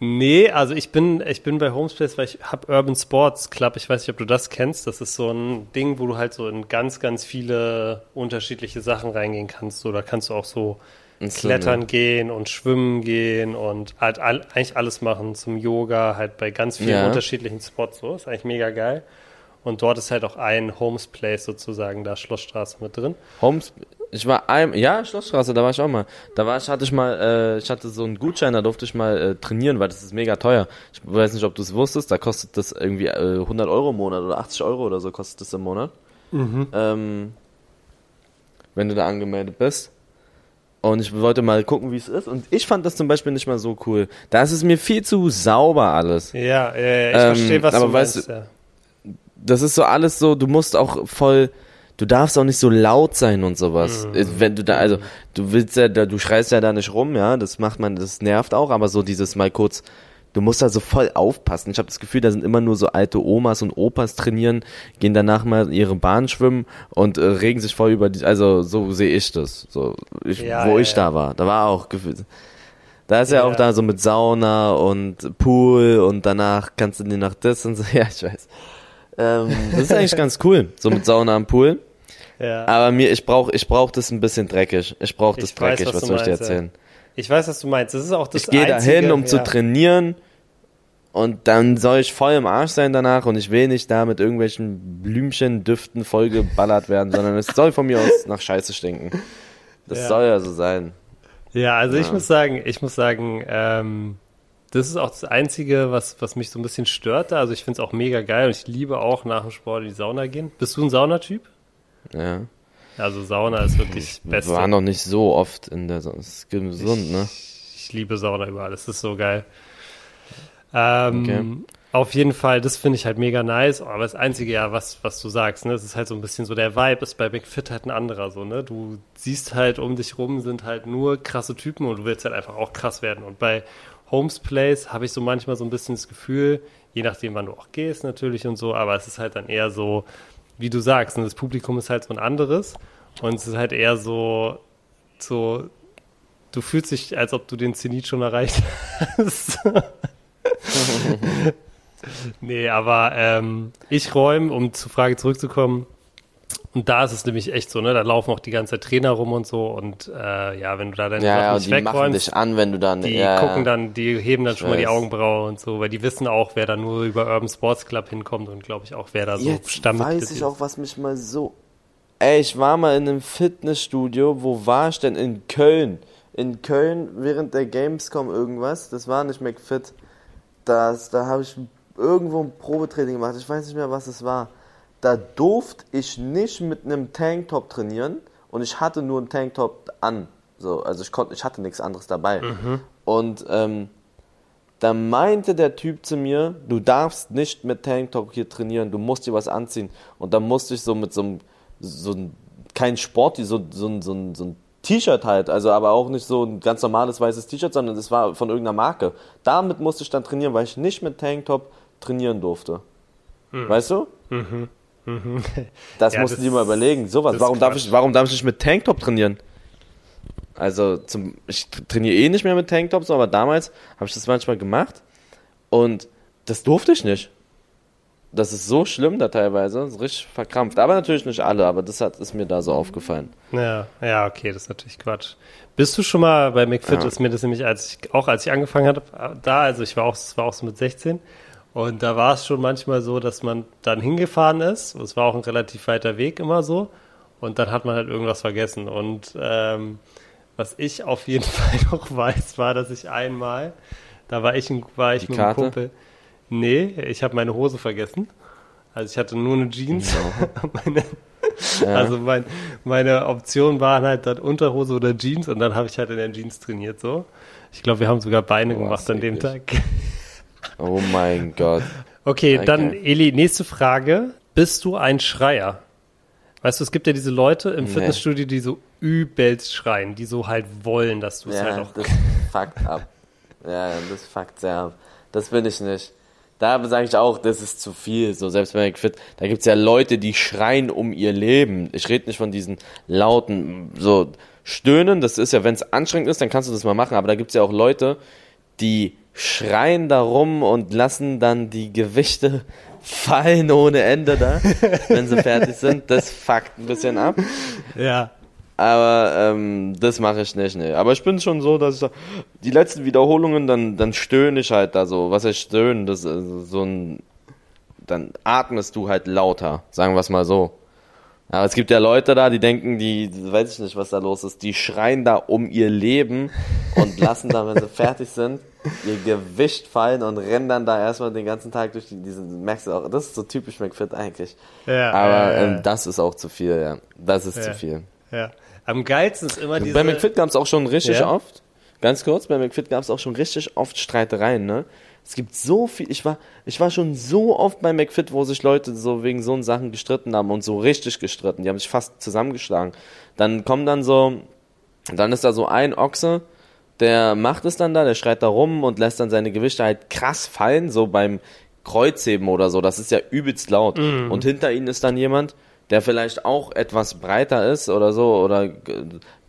Nee, also ich bin, ich bin bei Holmes Place, weil ich habe Urban Sports Club. Ich weiß nicht, ob du das kennst. Das ist so ein Ding, wo du halt so in ganz, ganz viele unterschiedliche Sachen reingehen kannst. So, da kannst du auch so Klettern ne? gehen und schwimmen gehen und halt all, eigentlich alles machen zum Yoga, halt bei ganz vielen ja. unterschiedlichen Spots. So, ist eigentlich mega geil. Und dort ist halt auch ein Homes Place sozusagen, da Schlossstraße mit drin. Homes, ich war ein, ja, Schlossstraße, da war ich auch mal. Da war ich, hatte ich mal, äh, ich hatte so einen Gutschein, da durfte ich mal äh, trainieren, weil das ist mega teuer. Ich weiß nicht, ob du es wusstest, da kostet das irgendwie äh, 100 Euro im Monat oder 80 Euro oder so kostet das im Monat. Mhm. Ähm, wenn du da angemeldet bist. Und ich wollte mal gucken, wie es ist. Und ich fand das zum Beispiel nicht mal so cool. Da ist es mir viel zu sauber alles. Ja, ja, ja ich ähm, verstehe, was aber du meinst. Weißt, ja das ist so alles so, du musst auch voll, du darfst auch nicht so laut sein und sowas. Mhm. Wenn du da, also, du willst ja, du schreist ja da nicht rum, ja, das macht man, das nervt auch, aber so dieses mal kurz, du musst da so voll aufpassen. Ich habe das Gefühl, da sind immer nur so alte Omas und Opas trainieren, gehen danach mal ihre Bahn schwimmen und äh, regen sich voll über die, also so sehe ich das, so, ich, ja, wo ja, ich ja. da war. Da war auch Gefühl. Da ist ja, auch da so mit Sauna und Pool und danach kannst du dir nach das und so, ja, ich weiß. Ähm, das ist eigentlich ganz cool, so mit Sauna am Pool. Ja. Aber mir, ich brauche ich brauch das ein bisschen dreckig. Ich brauche das ich dreckig, weiß, was, was soll ich dir erzählen? Ja. Ich weiß, was du meinst. Das ist auch das Ich gehe dahin, um ja. zu trainieren und dann soll ich voll im Arsch sein danach und ich will nicht da mit irgendwelchen Blümchen, Düften vollgeballert werden, sondern es soll von mir aus nach Scheiße stinken. Das soll ja so sein. Ja, also ich muss sagen, ich muss sagen, ähm, das ist auch das Einzige, was, was mich so ein bisschen störte. Also ich finde es auch mega geil und ich liebe auch nach dem Sport in die Sauna gehen. Bist du ein Saunatyp? Ja. Also Sauna ist wirklich das Beste. Waren noch nicht so oft in der Sauna. Ist gesund, ich, ne? Ich liebe Sauna überall. Das ist so geil. Ähm, okay. Auf jeden Fall, das finde ich halt mega nice. Aber das Einzige, ja, was, was du sagst, ne, das ist halt so ein bisschen so, der Vibe ist bei McFit halt ein anderer, so, ne? Du siehst halt um dich rum sind halt nur krasse Typen und du willst halt einfach auch krass werden. Und bei Holmes Place habe ich so manchmal so ein bisschen das Gefühl, je nachdem, wann du auch gehst natürlich und so, aber es ist halt dann eher so, wie du sagst, ne, das Publikum ist halt so ein anderes und es ist halt eher so, so, du fühlst dich, als ob du den Zenit schon erreicht hast. nee, aber ähm, ich räume, um zur Frage zurückzukommen, und da ist es nämlich echt so, ne? Da laufen auch die ganze Trainer rum und so und äh, ja, wenn du da deine ja, ja, nicht die wegräumst, machen dich an, wenn du dann die ja, gucken dann, die heben dann schon weiß. mal die Augenbraue und so, weil die wissen auch, wer da nur über Urban Sports Club hinkommt und glaube ich auch, wer da so Jetzt Stammmitglied weiß ich auch, was mich mal so Ey, ich war mal in einem Fitnessstudio, wo war ich denn? In Köln. In Köln während der Gamescom irgendwas, das war nicht McFit. Das, da habe ich irgendwo ein Probetraining gemacht, ich weiß nicht mehr, was es war da durfte ich nicht mit einem Tanktop trainieren und ich hatte nur einen Tanktop an. So, also ich konnte, ich hatte nichts anderes dabei. Mhm. Und ähm, da meinte der Typ zu mir, du darfst nicht mit Tanktop hier trainieren, du musst dir was anziehen. Und dann musste ich so mit so einem, so ein, kein Sport, so, so, so, so ein T-Shirt halt, also aber auch nicht so ein ganz normales weißes T-Shirt, sondern das war von irgendeiner Marke. Damit musste ich dann trainieren, weil ich nicht mit Tanktop trainieren durfte. Mhm. Weißt du? Mhm. Das ja, mussten die mal überlegen. Sowas. Warum darf, ich, warum darf ich nicht mit Tanktop trainieren? Also, zum, ich trainiere eh nicht mehr mit Tanktops, aber damals habe ich das manchmal gemacht und das durfte ich nicht. das ist so schlimm da teilweise, das ist richtig verkrampft. Aber natürlich nicht alle, aber das hat, ist mir da so aufgefallen. Ja, ja, okay, das ist natürlich Quatsch. Bist du schon mal bei McFit, ja. ist mir das nämlich, als ich, auch als ich angefangen habe, da, also ich war auch, es war auch so mit 16, und da war es schon manchmal so, dass man dann hingefahren ist, es war auch ein relativ weiter Weg immer so, und dann hat man halt irgendwas vergessen. Und ähm, was ich auf jeden Fall noch weiß, war, dass ich einmal, da war ich, war ich mit einem Kumpel, Nee, ich habe meine Hose vergessen. Also ich hatte nur eine Jeans. Ja. meine, ja. Also mein, meine Option waren halt dann Unterhose oder Jeans und dann habe ich halt in den Jeans trainiert so. Ich glaube, wir haben sogar Beine oh, gemacht an dem Tag. Oh mein Gott. Okay, okay, dann Eli, nächste Frage. Bist du ein Schreier? Weißt du, es gibt ja diese Leute im nee. Fitnessstudio, die so übelst schreien, die so halt wollen, dass du es ja, halt auch. Das fuckt ab. Ja, das fuckt sehr ab. Das bin ich nicht da sage ich auch, das ist zu viel. So, selbst bei McFit, da gibt's ja Leute, die schreien um ihr Leben. Ich rede nicht von diesen lauten, so Stöhnen, das ist ja, wenn es anstrengend ist, dann kannst du das mal machen, aber da gibt's ja auch Leute, die schreien darum und lassen dann die Gewichte fallen ohne Ende da, wenn sie fertig sind. Das fuckt ein bisschen ab. Ja. Aber ähm, das mache ich nicht, ne. Aber ich bin schon so, dass ich die letzten Wiederholungen, dann, dann stöhne ich halt da so. Was heißt stöhnen? Das ist so ein. Dann atmest du halt lauter, sagen wir es mal so. Aber es gibt ja Leute da, die denken, die, weiß ich nicht, was da los ist, die schreien da um ihr Leben und lassen da, wenn sie fertig sind, ihr Gewicht fallen und rennen dann da erstmal den ganzen Tag durch die, diesen, merkst du auch, das ist so typisch McFit eigentlich. Ja, Aber ja, ja. Ähm, das ist auch zu viel, ja. Das ist zu viel. Ja. Am geilsten ist immer diese... Bei McFit gab es auch schon richtig ja? oft, ganz kurz, bei McFit gab es auch schon richtig oft Streitereien, ne? Es gibt so viel, ich war, ich war schon so oft bei McFit, wo sich Leute so wegen so Sachen gestritten haben und so richtig gestritten. Die haben sich fast zusammengeschlagen. Dann kommen dann so, dann ist da so ein Ochse, der macht es dann da, der schreit da rum und lässt dann seine Gewichte halt krass fallen, so beim Kreuzheben oder so. Das ist ja übelst laut. Mm. Und hinter ihnen ist dann jemand, der vielleicht auch etwas breiter ist oder so, oder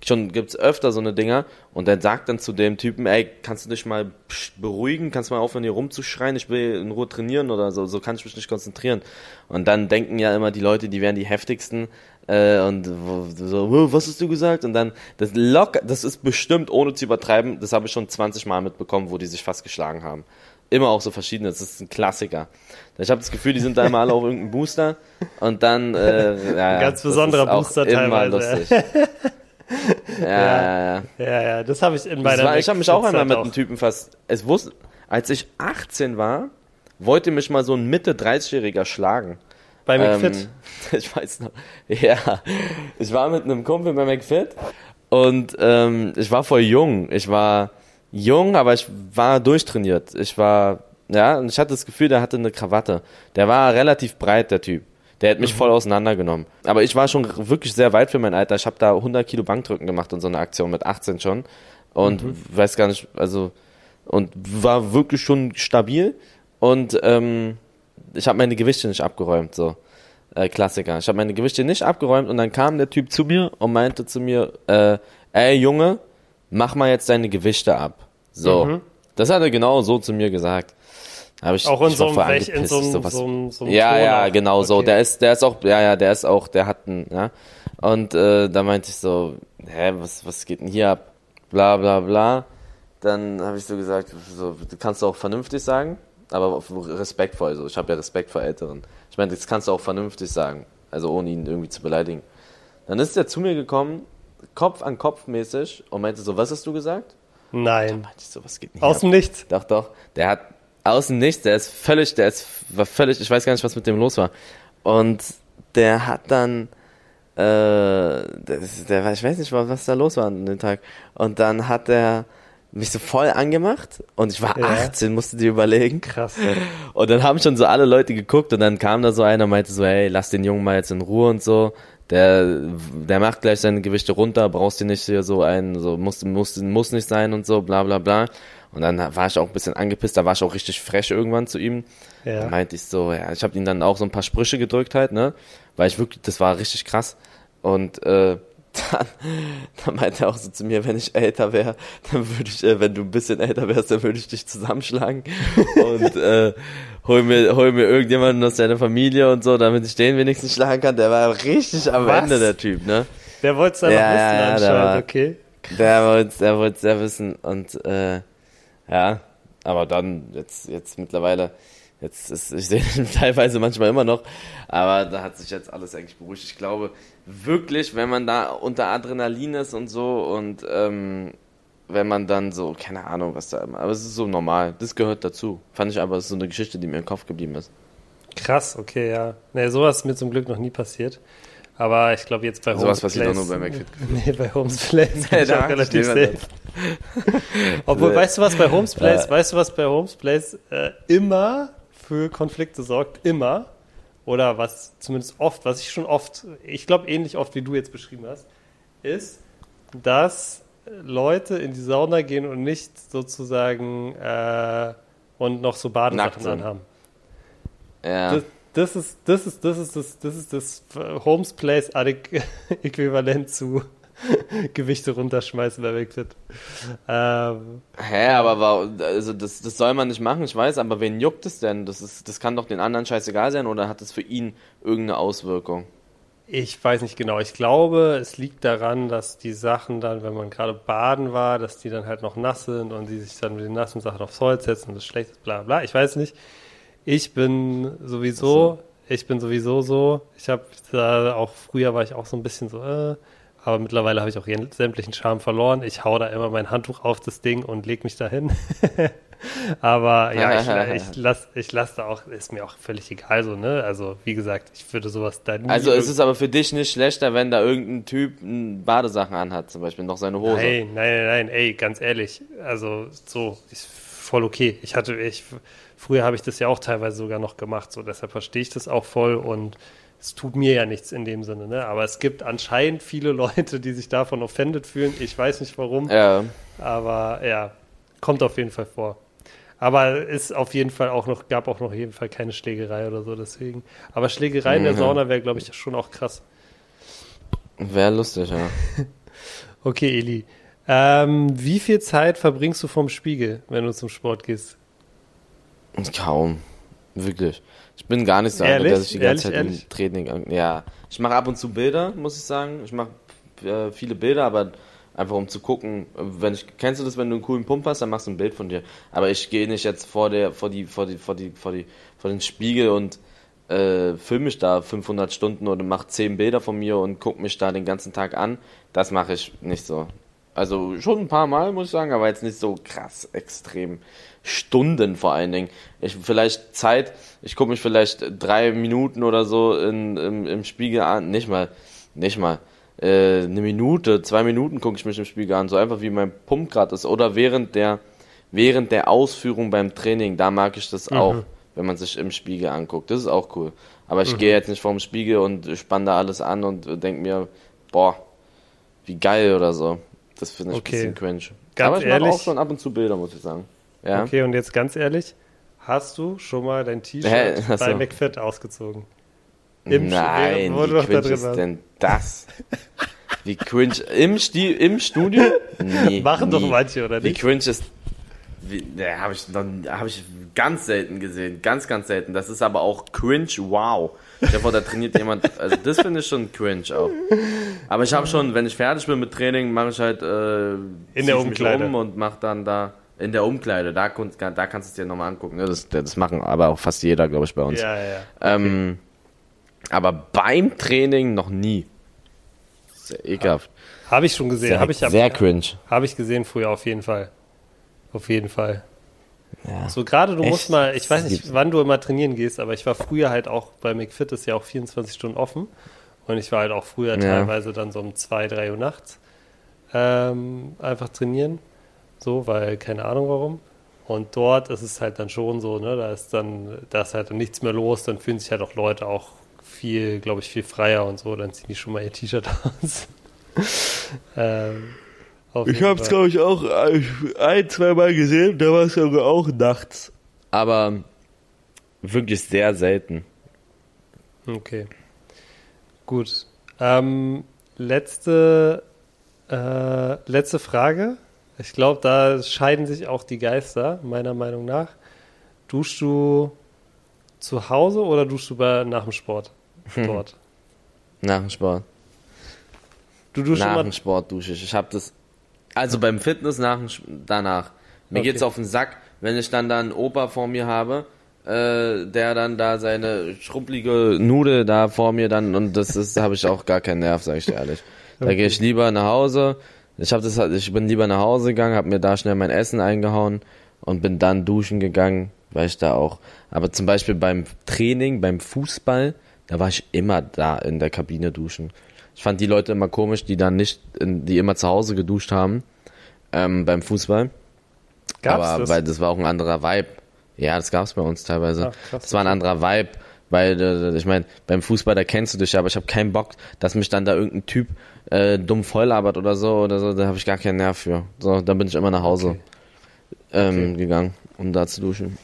schon gibt's öfter so eine Dinger, und der sagt dann zu dem Typen, ey, kannst du dich mal beruhigen, kannst du mal aufhören hier rumzuschreien, ich will in Ruhe trainieren oder so, so kann ich mich nicht konzentrieren. Und dann denken ja immer die Leute, die wären die heftigsten, äh, und so, was hast du gesagt? Und dann, das locker, das ist bestimmt, ohne zu übertreiben, das habe ich schon 20 Mal mitbekommen, wo die sich fast geschlagen haben. Immer auch so verschiedene, das ist ein Klassiker. Ich habe das Gefühl, die sind da immer alle auf irgendeinem Booster und dann äh, ja, ganz besonderer Booster teilweise. lustig. ja, ja, ja, ja, ja. Das habe ich in meiner. War, ich habe mich auch einmal mit einem Typen fast. Es wusste, als ich 18 war, wollte mich mal so ein Mitte 30-jähriger schlagen. Bei McFit? Ähm, ich weiß noch. Ja, ich war mit einem Kumpel bei McFit und ähm, ich war voll jung. Ich war jung, aber ich war durchtrainiert. Ich war, ja, und ich hatte das Gefühl, der hatte eine Krawatte. Der war relativ breit, der Typ. Der hat mich mhm. voll auseinandergenommen. Aber ich war schon wirklich sehr weit für mein Alter. Ich habe da 100 Kilo Bankdrücken gemacht und so eine Aktion mit 18 schon. Und mhm. weiß gar nicht, also, und war wirklich schon stabil. Und ähm, ich habe meine Gewichte nicht abgeräumt, so. Äh, Klassiker. Ich habe meine Gewichte nicht abgeräumt und dann kam der Typ zu mir und meinte zu mir, äh, ey Junge, mach mal jetzt deine Gewichte ab. So. Mhm. Das hat er genau so zu mir gesagt. Hab ich, auch in so einem Blech, in so einem, so so Ja, ja, genau okay. so. Der ist, der ist auch, ja, ja, der ist auch, der hat einen, ja. Und äh, da meinte ich so, hä, was, was geht denn hier ab? Bla bla bla. Dann habe ich so gesagt, so, du kannst auch vernünftig sagen, aber respektvoll. So. Ich habe ja Respekt vor Älteren. Ich meine, das kannst du auch vernünftig sagen, also ohne ihn irgendwie zu beleidigen. Dann ist er zu mir gekommen Kopf an Kopf mäßig und meinte so, was hast du gesagt? Nein. Da ich so, was geht nicht Außen nichts? Doch, doch. Der hat außen nichts, der ist völlig, der ist, war völlig, ich weiß gar nicht, was mit dem los war. Und der hat dann, äh, der, der, ich weiß nicht, was da los war an dem Tag. Und dann hat er mich so voll angemacht und ich war ja. 18, musste dir überlegen. Krass. Und dann haben schon so alle Leute geguckt und dann kam da so einer und meinte so, hey, lass den Jungen mal jetzt in Ruhe und so der, der macht gleich seine Gewichte runter, brauchst du nicht hier so einen, so muss, muss, muss nicht sein und so, bla bla bla. Und dann war ich auch ein bisschen angepisst, da war ich auch richtig frech irgendwann zu ihm. Ja. Da meinte ich so, ja, ich habe ihm dann auch so ein paar Sprüche gedrückt halt, ne? Weil ich wirklich, das war richtig krass. Und äh, dann, dann meinte er auch so zu mir, wenn ich älter wäre, dann würde ich, äh, wenn du ein bisschen älter wärst, dann würde ich dich zusammenschlagen und äh, hol mir, hol mir irgendjemanden aus deiner Familie und so, damit ich den wenigstens schlagen kann. Der war richtig am Was? Ende, der Typ, ne? Der wollte es dann Ja, wissen ja, anscheinend, war- okay. Der wollte der wollte sehr wissen und äh, ja, aber dann jetzt jetzt mittlerweile jetzt ist ich sehe ihn teilweise manchmal immer noch, aber da hat sich jetzt alles eigentlich beruhigt. Ich glaube wirklich, wenn man da unter Adrenalin ist und so und ähm, wenn man dann so keine Ahnung was da immer, aber es ist so normal. Das gehört dazu. Fand ich aber es ist so eine Geschichte, die mir im Kopf geblieben ist. Krass, okay, ja. Nee, sowas ist mir zum Glück noch nie passiert. Aber ich glaube jetzt bei Holmes Sowas passiert auch nur bei McFit. Nee, bei Holmes Place bin ich Da auch relativ safe. Obwohl, weißt du, was bei Holmes Place, äh, weißt du, was bei Holmes Place äh, immer für Konflikte sorgt? Immer. Oder was zumindest oft, was ich schon oft, ich glaube ähnlich oft, wie du jetzt beschrieben hast, ist, dass Leute in die Sauna gehen und nicht sozusagen äh, und noch so Badesachen anhaben. Ja. Das, das ist das ist das ist das das ist das Holmes Place Äquivalent zu Gewichte runterschmeißen bei McFit. Ähm, Hä, aber war, also das, das soll man nicht machen, ich weiß, aber wen juckt es denn? Das, ist, das kann doch den anderen scheißegal sein oder hat es für ihn irgendeine Auswirkung? ich weiß nicht genau. Ich glaube, es liegt daran, dass die Sachen dann, wenn man gerade baden war, dass die dann halt noch nass sind und die sich dann mit den nassen Sachen aufs Holz setzen und das schlecht ist, bla bla. Ich weiß nicht. Ich bin sowieso, ich bin sowieso so. Ich habe da auch früher war ich auch so ein bisschen so, äh, aber mittlerweile habe ich auch sämtlichen Charme verloren. Ich hau da immer mein Handtuch auf das Ding und leg mich dahin. aber ja, ich, ich lass, ich lass da auch, ist mir auch völlig egal so, ne? Also wie gesagt, ich würde sowas da nie Also es ist aber für dich nicht schlechter, wenn da irgendein Typ Badesachen anhat, zum Beispiel noch seine Hose. Nein, nein, nein, nein, ey, ganz ehrlich, also so ist voll okay. Ich hatte, ich, früher habe ich das ja auch teilweise sogar noch gemacht, so deshalb verstehe ich das auch voll und es tut mir ja nichts in dem Sinne, ne? Aber es gibt anscheinend viele Leute, die sich davon offended fühlen. Ich weiß nicht warum, Ja, aber ja, kommt auf jeden Fall vor. Aber ist auf jeden Fall auch noch, gab auch noch jeden Fall keine Schlägerei oder so, deswegen. Aber Schlägerei in der Mhm. Sauna wäre, glaube ich, schon auch krass. wäre lustig, ja. Okay, Eli. Ähm, wie viel Zeit verbringst du vom Spiegel, wenn du zum Sport gehst? Kaum. Wirklich. Ich bin gar nicht so einer, der sich die ganze Ehrlich, Zeit ehrlich? im Training an. Ja. Ich mache ab und zu Bilder, muss ich sagen. Ich mache äh, viele Bilder, aber einfach um zu gucken, wenn ich kennst du das, wenn du einen coolen Pump hast, dann machst du ein Bild von dir. Aber ich gehe nicht jetzt vor der vor die vor die vor die vor die vor den Spiegel und äh, filme mich da 500 Stunden oder mache 10 Bilder von mir und gucke mich da den ganzen Tag an. Das mache ich nicht so. Also schon ein paar Mal, muss ich sagen, aber jetzt nicht so krass extrem. Stunden vor allen Dingen. Ich vielleicht Zeit, ich gucke mich vielleicht drei Minuten oder so in, im, im Spiegel an. Nicht mal, nicht mal. Äh, eine Minute, zwei Minuten gucke ich mich im Spiegel an, so einfach wie mein Pump gerade ist. Oder während der, während der Ausführung beim Training, da mag ich das auch, wenn man sich im Spiegel anguckt. Das ist auch cool. Aber ich gehe jetzt nicht vorm Spiegel und spanne da alles an und denke mir, boah, wie geil oder so. Das finde ich Okay. ein bisschen cringe. Ganz Aber ich mache ehrlich? auch schon ab und zu Bilder, muss ich sagen. Ja. Okay, und jetzt ganz ehrlich, hast du schon mal dein? T-Shirt Ach so. bei McFit ausgezogen? Im Nein, Sch- du wie cringe ist warst. denn das? Wie cringe im, Sti im Studio? Nee, Machen doch nie. manche, oder Wie nicht? cringe ist. Wie, ne, habe ich, hab ich ganz selten gesehen. Ganz, ganz selten. Das ist aber auch cringe, wow. Ich vor, da trainiert jemand. Also, das finde ich schon cringe auch. Aber ich habe schon, wenn ich fertig bin mit Training, mache ich halt. Äh, zieh der Umkleide. Um und mache dann da. In der Umkleide, da, da kannst du es dir nochmal angucken. Ne? Das, das machen aber auch fast jeder, glaube ich, bei uns. Ja, ja. Ähm, aber beim Training noch nie. Sehr ekelhaft. Habe ich schon gesehen. Sehr, Habe ich, hab, sehr cringe. hab ich gesehen früher, auf jeden Fall. Auf jeden Fall. Ja. So gerade du Echt? musst mal, ich weiß nicht, wann du immer trainieren gehst, aber ich war früher halt auch bei McFit ist ja auch 24 Stunden offen und ich war halt auch früher Ja. teilweise dann so um 2, 3 Uhr nachts ähm, einfach trainieren, so, weil keine Ahnung warum. Und dort ist es halt dann schon so, ne, da ist dann, da ist halt dann nichts mehr los, dann fühlen sich halt auch Leute auch viel, glaube ich, viel freier und so, dann ziehen die schon mal ihr T-Shirt aus. ähm, Ich habe es, glaube ich, auch ein, zwei Mal gesehen, da war es sogar auch nachts. Aber wirklich sehr selten. Okay. Gut. Ähm, letzte, äh, letzte Frage. Ich glaube, da scheiden sich auch die Geister, meiner Meinung nach. Duschst du zu Hause oder duschst du bei, nach dem Sport dort? Nach dem Sport. Du duschst nach dem Sport dusche ich. Ich habe das. Also beim Fitness nach danach. Mir Okay. geht's auf den Sack, wenn ich dann da einen Opa vor mir habe, äh, der dann da seine schruppelige Nudel da vor mir dann und das ist, da habe ich auch gar keinen Nerv, sag ich dir ehrlich. Da gehe ich lieber nach Hause. Ich habe das, halt- ich bin lieber nach Hause gegangen, habe mir da schnell mein Essen eingehauen und bin dann duschen gegangen, weil ich da auch. Aber zum Beispiel beim Training, beim Fußball, da war ich immer da in der Kabine duschen. Ich fand die Leute immer komisch, die dann nicht, in, die immer zu Hause geduscht haben ähm, beim Fußball. Gab's aber das? weil das war auch ein anderer Vibe. Ja, das gab's bei uns teilweise. Ach, krass. das war ein anderer Vibe, weil äh, ich meine, beim Fußball da kennst du dich, ja, aber ich habe keinen Bock, dass mich dann da irgendein Typ äh, dumm volllabert oder so oder so. Da habe ich gar keinen Nerv für. So, dann bin ich immer nach Hause Okay. ähm, Okay. gegangen, um da zu duschen.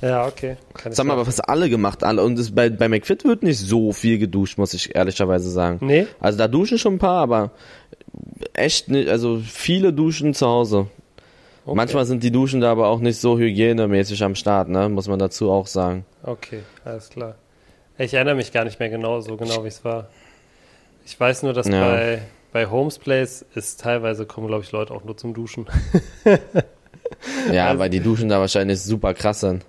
Ja, okay. Kann Das haben aber fast alle gemacht, alle. Und das, bei, bei McFit wird nicht so viel geduscht, muss ich ehrlicherweise sagen. Nee? Also da duschen schon ein paar, aber echt nicht, also viele duschen zu Hause. Okay. Manchmal sind die Duschen da aber auch nicht so hygienemäßig am Start, ne? Muss man dazu auch sagen. Okay, alles klar. Ich erinnere mich gar nicht mehr genau, so genau wie es war. Ich weiß nur, dass Ja. bei, bei Homes Place ist teilweise kommen, glaube ich, Leute auch nur zum Duschen. Ja, Also- weil die Duschen da wahrscheinlich super krass sind.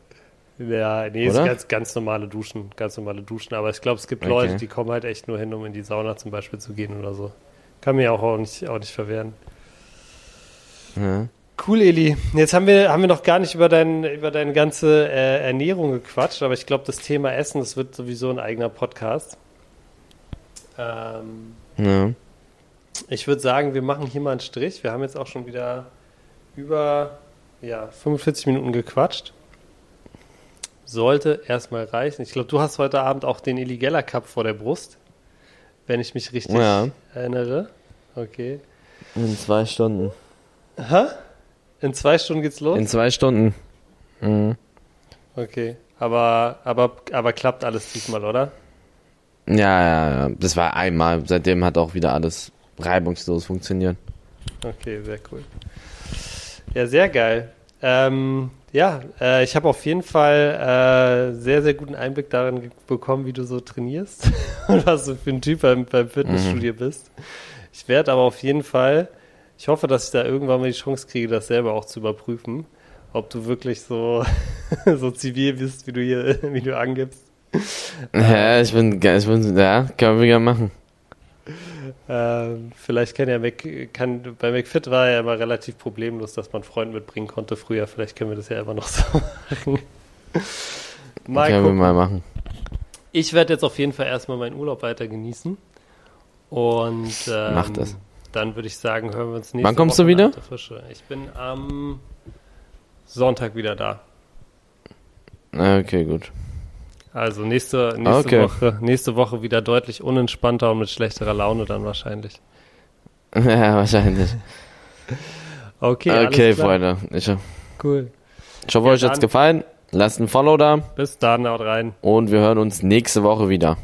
Ja, nee, ist Oder? ganz, ganz normale Duschen, ganz normale Duschen. Aber ich glaube, es gibt Okay. Leute, die kommen halt echt nur hin, um in die Sauna zum Beispiel zu gehen oder so. Kann mir auch, auch, nicht, auch nicht verwehren. Ja. Cool, Eli. Jetzt haben wir, haben wir noch gar nicht über, dein, über deine ganze äh, Ernährung gequatscht, aber ich glaube, das Thema Essen, das wird sowieso ein eigener Podcast. Ähm, ja. ich würde sagen, wir machen hier mal einen Strich. Wir haben jetzt auch schon wieder über ja, 45 Minuten gequatscht. Sollte erstmal reichen. Ich glaube, du hast heute Abend auch den Eli Geller Cup vor der Brust, wenn ich mich richtig Ja. erinnere. Okay. In zwei Stunden. Hä? In zwei Stunden geht's los? In zwei Stunden. Mhm. Okay, aber, aber, aber klappt alles diesmal, oder? Ja, ja, ja. Das war einmal. Seitdem hat auch wieder alles reibungslos funktioniert. Okay, sehr cool. Ja, sehr geil. Ähm, ja, äh, ich habe auf jeden Fall äh, sehr, sehr guten Einblick darin bekommen, wie du so trainierst und was du für ein Typ beim, beim Fitnessstudio bist. Ich werde aber auf jeden Fall, ich hoffe, dass ich da irgendwann mal die Chance kriege, das selber auch zu überprüfen, ob du wirklich so, so zivil bist, wie du hier, wie du angibst. Ja, ich bin, ich bin, ja, können wir gerne machen. Ähm, vielleicht kann ja Mac, kann, bei McFit war ja immer relativ problemlos, dass man einen Freund mitbringen konnte früher. Vielleicht können wir das ja immer noch so machen. Mal können wir mal machen. Ich werde jetzt auf jeden Fall erstmal meinen Urlaub weiter genießen. Und ähm, Mach das. Dann würde ich sagen, hören wir uns nächste Wann kommst Woche du wieder? Ich bin am Sonntag wieder da. Okay, gut. Also nächste, nächste, Okay. Woche, nächste Woche wieder deutlich unentspannter und mit schlechterer Laune dann wahrscheinlich. Ja, wahrscheinlich. Okay, Okay. Freunde. Ich, ich Cool. hoffe, Ja, euch hat's dann. gefallen. Lasst ein Follow da Bis dann, haut rein. und wir hören uns nächste Woche wieder.